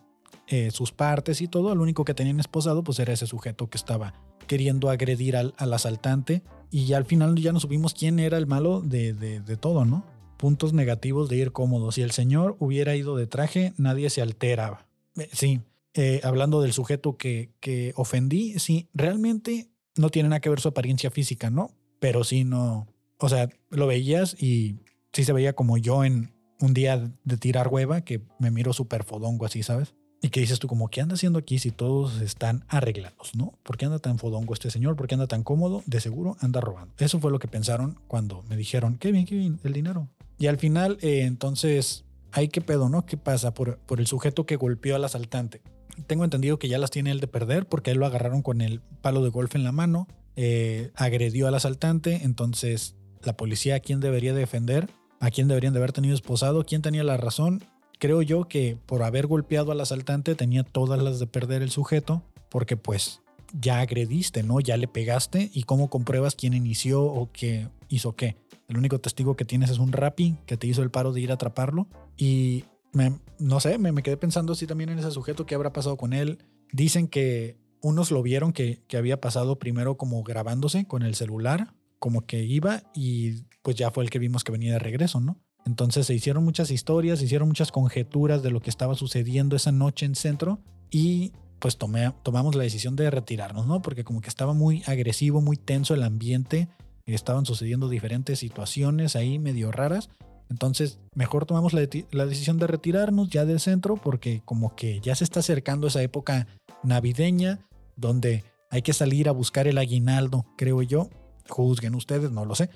eh, sus partes y todo, lo único que tenían esposado pues era ese sujeto que estaba queriendo agredir al, asaltante y ya al final ya no supimos quién era el malo de, de todo, ¿no? puntos negativos de ir cómodo. Si el señor hubiera ido de traje, nadie se alteraba. Eh, sí, eh, hablando del sujeto que, que ofendí, sí, realmente no tiene nada que ver su apariencia física, ¿no? Pero sí, no. O sea, lo veías y sí se veía como yo en un día de tirar hueva, que me miro súper fodongo así, ¿sabes? Y que dices tú como, ¿qué anda haciendo aquí si todos están arreglados, no? ¿Por qué anda tan fodongo este señor? ¿Por qué anda tan cómodo? De seguro anda robando. Eso fue lo que pensaron cuando me dijeron, qué bien, qué bien, el dinero. Y al final, eh, entonces, hay que pedo, ¿no? ¿Qué pasa por, por el sujeto que golpeó al asaltante? Tengo entendido que ya las tiene él de perder porque él lo agarraron con el palo de golf en la mano, eh, agredió al asaltante, entonces la policía a quién debería defender, a quién deberían de haber tenido esposado, quién tenía la razón, creo yo que por haber golpeado al asaltante tenía todas las de perder el sujeto, porque pues ya agrediste, ¿no? Ya le pegaste y cómo compruebas quién inició o qué hizo qué. El único testigo que tienes es un rapi que te hizo el paro de ir a atraparlo y me, no sé, me, quedé pensando así también en ese sujeto, qué habrá pasado con él. Dicen que unos lo vieron que, que había pasado primero como grabándose con el celular, como que iba y pues ya fue el que vimos que venía de regreso, ¿no? Entonces se hicieron muchas historias, se hicieron muchas conjeturas de lo que estaba sucediendo esa noche en centro y pues tomé, tomamos la decisión de retirarnos, ¿no? Porque como que estaba muy agresivo, muy tenso el ambiente, estaban sucediendo diferentes situaciones ahí medio raras. Entonces, mejor tomamos la, la, decisión de retirarnos ya del centro porque como que ya se está acercando esa época navideña donde hay que salir a buscar el aguinaldo, creo yo. Juzguen ustedes, no lo sé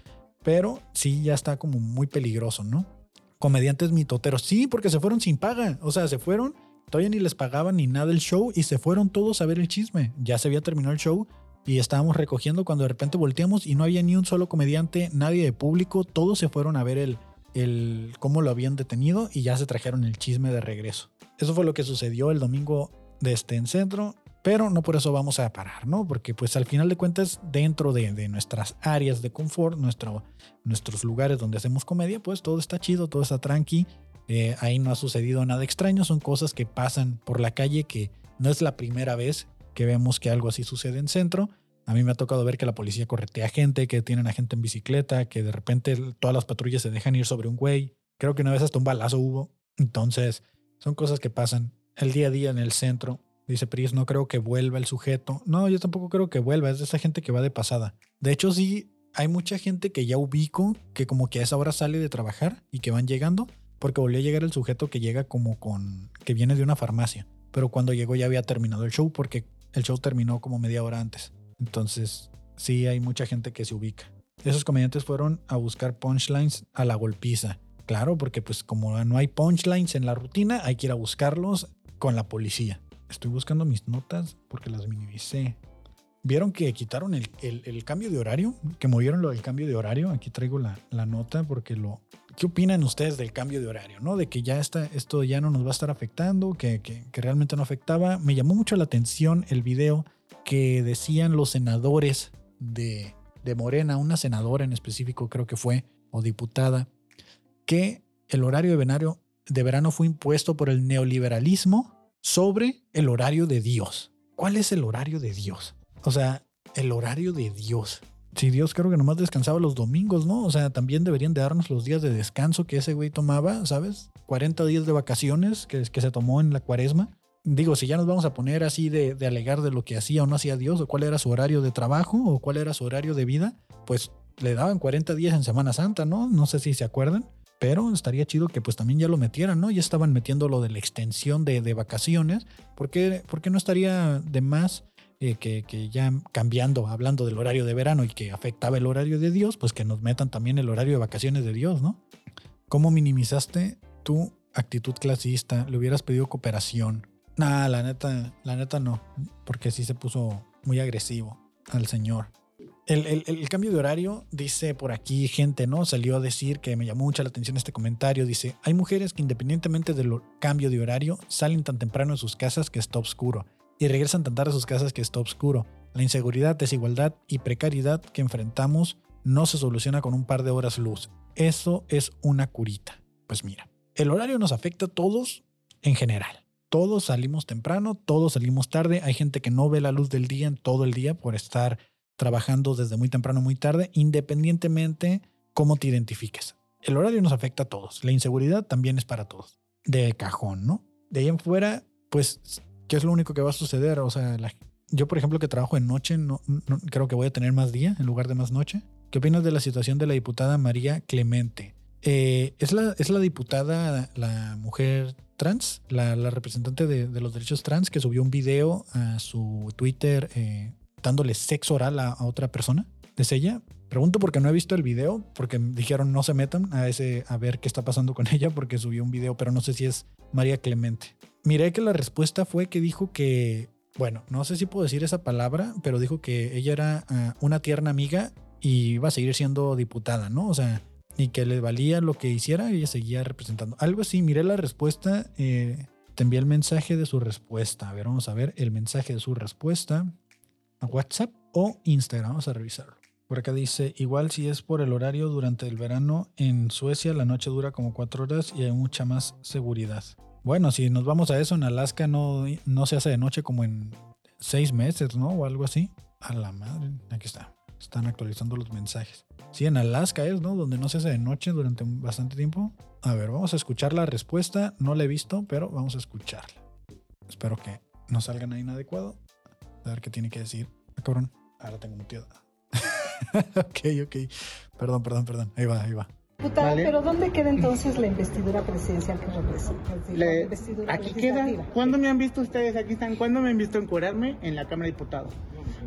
pero sí ya está como muy peligroso, ¿no? Comediantes mitoteros, sí, porque se fueron sin paga, o sea, se fueron, todavía ni les pagaban ni nada el show y se fueron todos a ver el chisme. Ya se había terminado el show y estábamos recogiendo cuando de repente volteamos y no había ni un solo comediante, nadie de público, todos se fueron a ver el, el cómo lo habían detenido y ya se trajeron el chisme de regreso. Eso fue lo que sucedió el domingo de este en centro. Pero no por eso vamos a parar, ¿no? Porque pues al final de cuentas, dentro de, nuestras áreas de confort, nuestro, nuestros lugares donde hacemos comedia, pues todo está chido, todo está tranqui. Eh, ahí no ha sucedido nada extraño, son cosas que pasan por la calle que no es la primera vez que vemos que algo así sucede en centro. A mí me ha tocado ver que la policía corretea gente, que tienen a gente en bicicleta, que de repente todas las patrullas se dejan ir sobre un güey. Creo que una vez hasta un balazo hubo. Entonces, son cosas que pasan el día a día en el centro Dice Pris, no creo que vuelva el sujeto. No, yo tampoco creo que vuelva, es de esa gente que va de pasada. De hecho, sí, hay mucha gente que ya ubico que como que a esa hora sale de trabajar y que van llegando, porque volvió a llegar el sujeto que llega como con, que viene de una farmacia. Pero cuando llegó ya había terminado el show porque el show terminó como media hora antes. Entonces, sí, hay mucha gente que se ubica. Esos comediantes fueron a buscar punchlines a la golpiza. Claro, porque pues como no hay punchlines en la rutina, hay que ir a buscarlos con la policía. Estoy buscando mis notas porque las minimicé. ¿Vieron que quitaron el, cambio de horario? Que movieron lo del cambio de horario. Aquí traigo la, nota porque lo... ¿Qué opinan ustedes del cambio de horario? ¿no? De que ya está, esto ya no nos va a estar afectando, que, realmente no afectaba. Me llamó mucho la atención el video que decían los senadores de, de Morena, una senadora en específico creo que fue, o diputada, que el horario de verano, de verano fue impuesto por el neoliberalismo sobre el horario de Dios. ¿Cuál es el horario de Dios? O sea, el horario de Dios. Si Dios creo que nomás descansaba los domingos, ¿no? O sea, también deberían de darnos los días de descanso que ese güey tomaba, ¿sabes? 40 días de vacaciones que, se tomó en la cuaresma. Digo, si ya nos vamos a poner así de, de alegar de lo que hacía o no hacía Dios, o cuál era su horario de trabajo, o cuál era su horario de vida, pues le daban 40 días en Semana Santa, ¿no? No sé si se acuerdan. Pero estaría chido que pues también ya lo metieran, ¿no? Ya estaban metiendo lo de la extensión de, vacaciones. ¿Por qué, no estaría de más eh, que, que, ya cambiando, hablando del horario de verano y que afectaba el horario de Dios, pues que nos metan también el horario de vacaciones de Dios, ¿no? ¿Cómo minimizaste tu actitud clasista? ¿Le hubieras pedido cooperación? Nah, la neta, la neta no, porque sí se puso muy agresivo al Señor. El, cambio de horario, dice por aquí gente, ¿no? Salió a decir que me llamó mucha la atención este comentario. Dice, hay mujeres que independientemente del cambio de horario, salen tan temprano en sus casas que está oscuro y regresan tan tarde a sus casas que está oscuro. La inseguridad, desigualdad y precariedad que enfrentamos no se soluciona con un par de horas luz. Eso es una curita. Pues mira, el horario nos afecta a todos en general. Todos salimos temprano, todos salimos tarde. Hay gente que no ve la luz del día en todo el día por estar trabajando desde muy temprano, muy tarde, independientemente cómo te identifiques. El horario nos afecta a todos. La inseguridad también es para todos. De cajón, ¿no? De ahí en fuera, pues, ¿qué es lo único que va a suceder? O sea, yo, por ejemplo, que trabajo en noche, no, creo que voy a tener más día en lugar de más noche. ¿Qué opinas de la situación de la diputada María Clemente? Eh, ¿es, la, ¿Es la diputada, la mujer trans, la, representante de, los derechos trans, que subió un video a su Twitter eh, dándole sexo oral a, otra persona. ¿Es ella? Pregunto porque no he visto el video, porque dijeron no se metan a ese a ver qué está pasando con ella, porque subió un video, pero no sé si es María Clemente. Miré que la respuesta fue que dijo que, bueno, no sé si puedo decir esa palabra, pero dijo que ella era ah, una tierna amiga y iba a seguir siendo diputada, ¿no? O sea, y que le valía lo que hiciera ella seguía representando. Algo así, miré la respuesta, eh, te envié el mensaje de su respuesta. A ver, vamos a ver el mensaje de su respuesta a WhatsApp o Instagram. Vamos a revisarlo. Por acá dice, igual si es por el horario durante el verano, en Suecia la noche dura como cuatro horas y hay mucha más seguridad. Bueno, si nos vamos a eso, en Alaska no, no se hace de noche como en seis meses, ¿no? O algo así. A la madre, aquí está. Están actualizando los mensajes. Sí, en Alaska es, ¿no? Donde no se hace de noche durante bastante tiempo. A ver, vamos a escuchar la respuesta. No la he visto, pero vamos a escucharla. Espero que no salga nada inadecuado. A ver qué tiene que decir. Ah, cabrón. Ahora tengo muteado. <laughs> ok, ok. Perdón, perdón, perdón. Ahí va, ahí va. Pero ¿dónde queda entonces la investidura presidencial que representa? aquí queda. ¿Cuándo me han visto ustedes? Aquí están. ¿Cuándo me han visto encurarme en la Cámara de Diputados?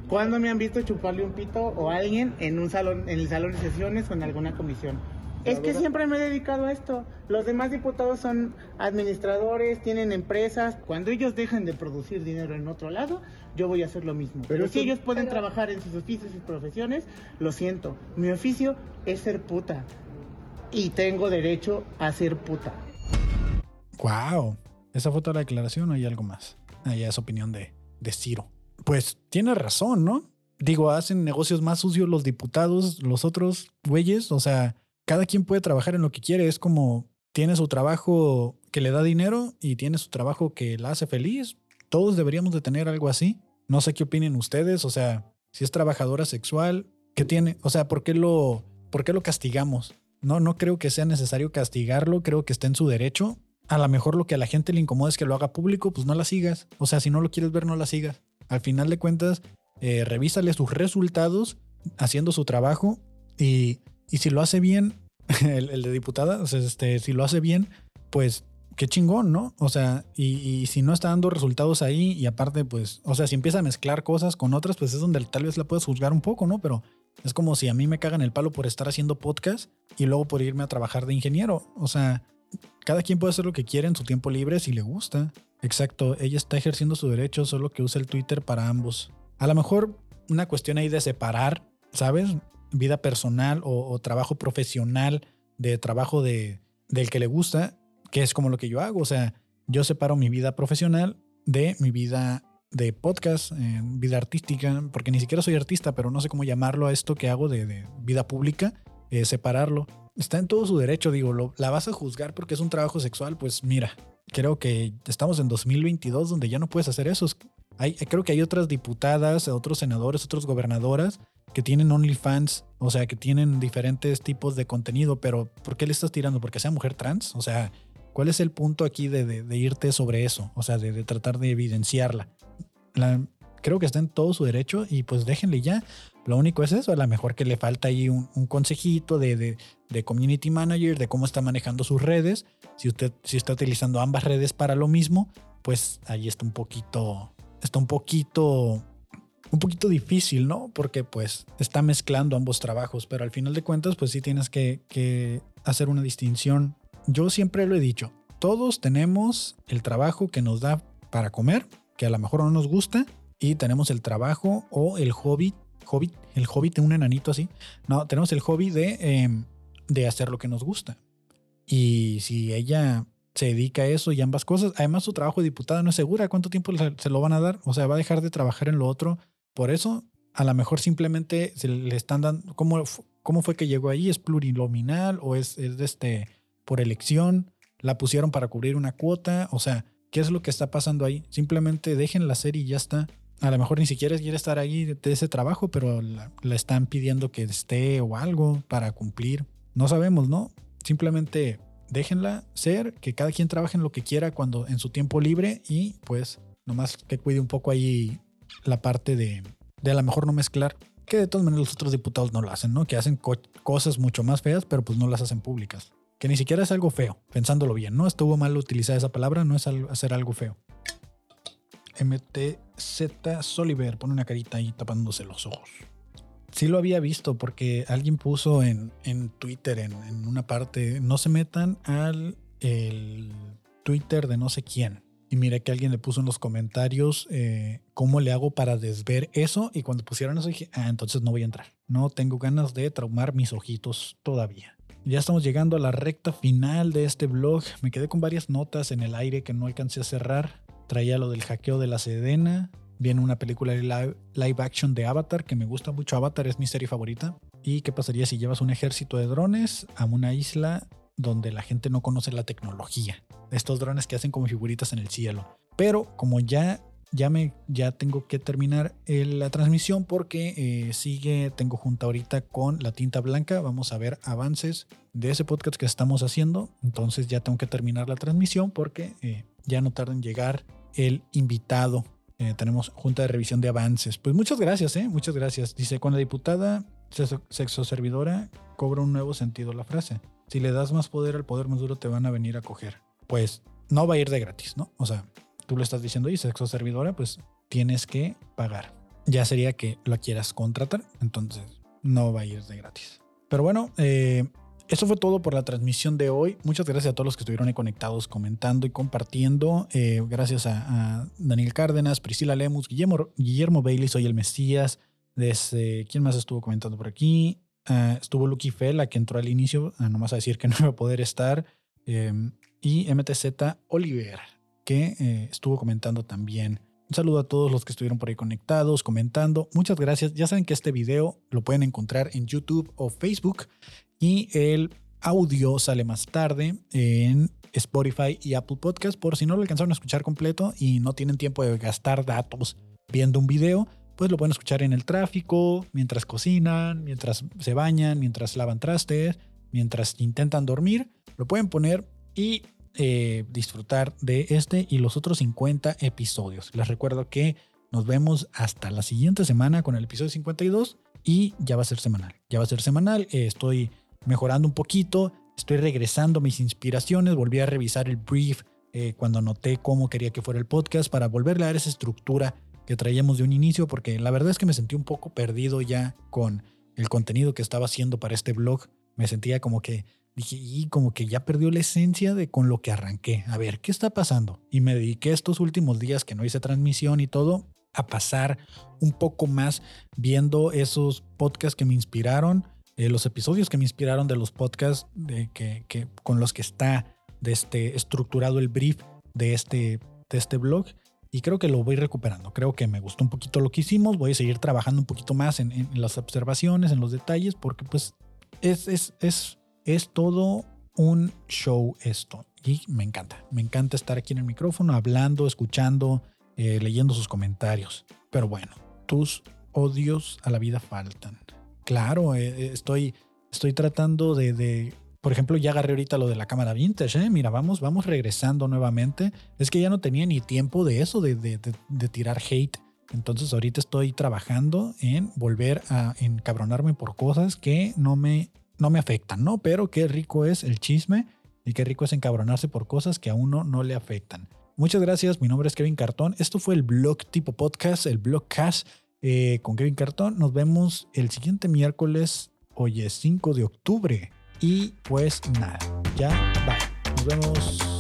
¿Cuándo me han visto chuparle un pito o alguien en un salón, en el salón de sesiones o en alguna comisión? Es que siempre me he dedicado a esto. Los demás diputados son administradores, tienen empresas. Cuando ellos dejen de producir dinero en otro lado, yo voy a hacer lo mismo. Pero, si ellos pueden trabajar en sus oficios y profesiones, lo siento. Mi oficio es ser puta. Y tengo derecho a ser puta. ¡Wow! ¿Esa fue toda la declaración o hay algo más? Ah, ya es opinión de, de Ciro. Pues tiene razón, ¿no? Digo, hacen negocios más sucios los diputados, los otros güeyes, o sea, cada quien puede trabajar en lo que quiere, es como tiene su trabajo que le da dinero y tiene su trabajo que la hace feliz. Todos deberíamos de tener algo así. No sé qué opinen ustedes, o sea, si es trabajadora sexual, ¿qué tiene? O sea, ¿por qué lo, por qué lo castigamos? No, no creo que sea necesario castigarlo, creo que está en su derecho. A lo mejor lo que a la gente le incomoda es que lo haga público, pues no la sigas. O sea, si no lo quieres ver, no la sigas. Al final de cuentas, eh, revísale sus resultados haciendo su trabajo y, y si lo hace bien, <laughs> el, de diputada, o sea, este, si lo hace bien, pues qué chingón, ¿no? O sea, y, si no está dando resultados ahí y aparte, pues, o sea, si empieza a mezclar cosas con otras, pues es donde tal vez la puedes juzgar un poco, ¿no? Pero es como si a mí me cagan el palo por estar haciendo podcast y luego por irme a trabajar de ingeniero. O sea, cada quien puede hacer lo que quiere en su tiempo libre si le gusta. Exacto, ella está ejerciendo su derecho, solo que usa el Twitter para ambos. A lo mejor una cuestión ahí de separar, ¿sabes? Vida personal o, trabajo profesional de trabajo de, del que le gusta, que es como lo que yo hago. O sea, yo separo mi vida profesional de mi vida de podcast, vida artística, porque ni siquiera soy artista, pero no sé cómo llamarlo a esto que hago de, vida pública, eh, separarlo. Está en todo su derecho, digo, lo, la vas a juzgar porque es un trabajo sexual, pues mira, creo que estamos en 2022 donde ya no puedes hacer eso. Hay, creo que hay otras diputadas, otros senadores, otras gobernadoras que tienen OnlyFans, o sea, que tienen diferentes tipos de contenido, pero ¿por qué le estás tirando? ¿Porque sea mujer trans? O sea, ¿cuál es el punto aquí de, irte sobre eso? O sea, de tratar de evidenciarla creo que está en todo su derecho y pues déjenle ya. Lo único es eso, a lo mejor que le falta ahí un, consejito de, de, community manager, de cómo está manejando sus redes. Si usted si está utilizando ambas redes para lo mismo, pues ahí está un poquito, está un poquito, un poquito difícil, ¿no? Porque pues está mezclando ambos trabajos, pero al final de cuentas, pues sí tienes que, hacer una distinción. Yo siempre lo he dicho, todos tenemos el trabajo que nos da para comer que a lo mejor no nos gusta y tenemos el trabajo o el hobby, hobby, el hobby de un enanito así. No, tenemos el hobby de, em, de hacer lo que nos gusta. Y si ella se dedica a eso y ambas cosas, además su trabajo de diputada no es segura cuánto tiempo se lo van a dar, o sea, va a dejar de trabajar en lo otro. Por eso, a lo mejor simplemente se le están dando, ¿cómo, cómo fue que llegó ahí? ¿Es plurinominal o es, es de este, por elección? ¿La pusieron para cubrir una cuota? O sea, ¿Qué es lo que está pasando ahí? Simplemente dejen la serie y ya está. A lo mejor ni siquiera quiere estar ahí de ese trabajo, pero la, están pidiendo que esté o algo para cumplir. No sabemos, ¿no? Simplemente déjenla ser, que cada quien trabaje en lo que quiera cuando en su tiempo libre y pues nomás que cuide un poco ahí la parte de, de a lo mejor no mezclar, que de todas maneras los otros diputados no lo hacen, ¿no? Que hacen cosas mucho más feas, pero pues no las hacen públicas que ni siquiera es algo feo, pensándolo bien, ¿no? Estuvo mal utilizar esa palabra, no es hacer algo feo. MTZ Soliver pone una carita ahí tapándose los ojos. Sí lo había visto porque alguien puso en, en Twitter, en, una parte, no se metan al el Twitter de no sé quién. Y miré que alguien le puso en los comentarios eh, cómo le hago para desver eso. Y cuando pusieron eso dije, ah, entonces no voy a entrar. No tengo ganas de traumar mis ojitos todavía. Ya estamos llegando a la recta final de este blog. Me quedé con varias notas en el aire que no alcancé a cerrar. Traía lo del hackeo de la Sedena. Viene una película de live, action de Avatar, que me gusta mucho. Avatar es mi serie favorita. ¿Y qué pasaría si llevas un ejército de drones a una isla donde la gente no conoce la tecnología? Estos drones que hacen como figuritas en el cielo. Pero como ya ya me ya tengo que terminar la transmisión porque eh, sigue tengo junta ahorita con la tinta blanca. Vamos a ver avances de ese podcast que estamos haciendo. Entonces ya tengo que terminar la transmisión porque eh, ya no tarda en llegar el invitado. Eh, tenemos junta de revisión de avances. Pues muchas gracias eh muchas gracias. Dice con la diputada sexo servidora cobra un nuevo sentido la frase si le das más poder al poder más duro te van a venir a coger pues no va a ir de gratis no o sea tú le estás diciendo, y sexo servidora, pues tienes que pagar. Ya sería que lo quieras contratar, entonces no va a ir de gratis. Pero bueno, eh, eso fue todo por la transmisión de hoy. Muchas gracias a todos los que estuvieron ahí conectados, comentando y compartiendo. Eh, gracias a, Daniel Cárdenas, Priscila Lemus, Guillermo, Guillermo Bailey, soy el Mesías. Desde, ¿Quién más estuvo comentando por aquí? Ah, estuvo Lucky Fela, que entró al inicio, ah, nomás a decir que no iba a poder estar. Eh, y MTZ Oliver que eh, estuvo comentando también Un saludo a todos los que estuvieron por ahí conectados, comentando. Muchas gracias. Ya saben que este video lo pueden encontrar en YouTube o Facebook y el audio sale más tarde en Spotify y Apple Podcast por si no lo alcanzaron a escuchar completo y no tienen tiempo de gastar datos viendo un video, pues lo pueden escuchar en el tráfico, mientras cocinan, mientras se bañan, mientras lavan trastes, mientras intentan dormir. Lo pueden poner y eh, disfrutar de este y los otros 50 episodios. Les recuerdo que nos vemos hasta la siguiente semana con el episodio 52 y ya va a ser semanal. Ya va a ser semanal. Eh, estoy mejorando un poquito. Estoy regresando mis inspiraciones. Volví a revisar el brief eh, cuando noté cómo quería que fuera el podcast para volverle a dar esa estructura que traíamos de un inicio, porque la verdad es que me sentí un poco perdido ya con el contenido que estaba haciendo para este blog. Me sentía como que dije, y como que ya perdió la esencia de con lo que arranqué. A ver, ¿qué está pasando? Y me dediqué estos últimos días que no hice transmisión y todo a pasar un poco más viendo esos podcasts que me inspiraron, eh, los episodios que me inspiraron de los podcasts de que, que, con los que está de este, estructurado el brief de este, de este blog y creo que lo voy recuperando. Creo que me gustó un poquito lo que hicimos. Voy a seguir trabajando un poquito más en, las observaciones, en los detalles, porque pues es, es, es, es todo un show esto. Y me encanta. Me encanta estar aquí en el micrófono, hablando, escuchando, eh, leyendo sus comentarios. Pero bueno, tus odios a la vida faltan. Claro, eh, eh, estoy, estoy tratando de, de por ejemplo, ya agarré ahorita lo de la cámara vintage, ¿eh? Mira, vamos, vamos regresando nuevamente. Es que ya no tenía ni tiempo de eso, de, tirar hate. Entonces ahorita estoy trabajando en volver a encabronarme por cosas que no me, no me afectan, ¿no? Pero qué rico es el chisme y qué rico es encabronarse por cosas que a uno no le afectan. Muchas gracias, mi nombre es Kevin Cartón. Esto fue el blog tipo podcast, el blogcast eh, con Kevin Cartón. Nos vemos el siguiente miércoles, hoy es 5 de octubre. Y pues nada, ya, bye. Nos vemos.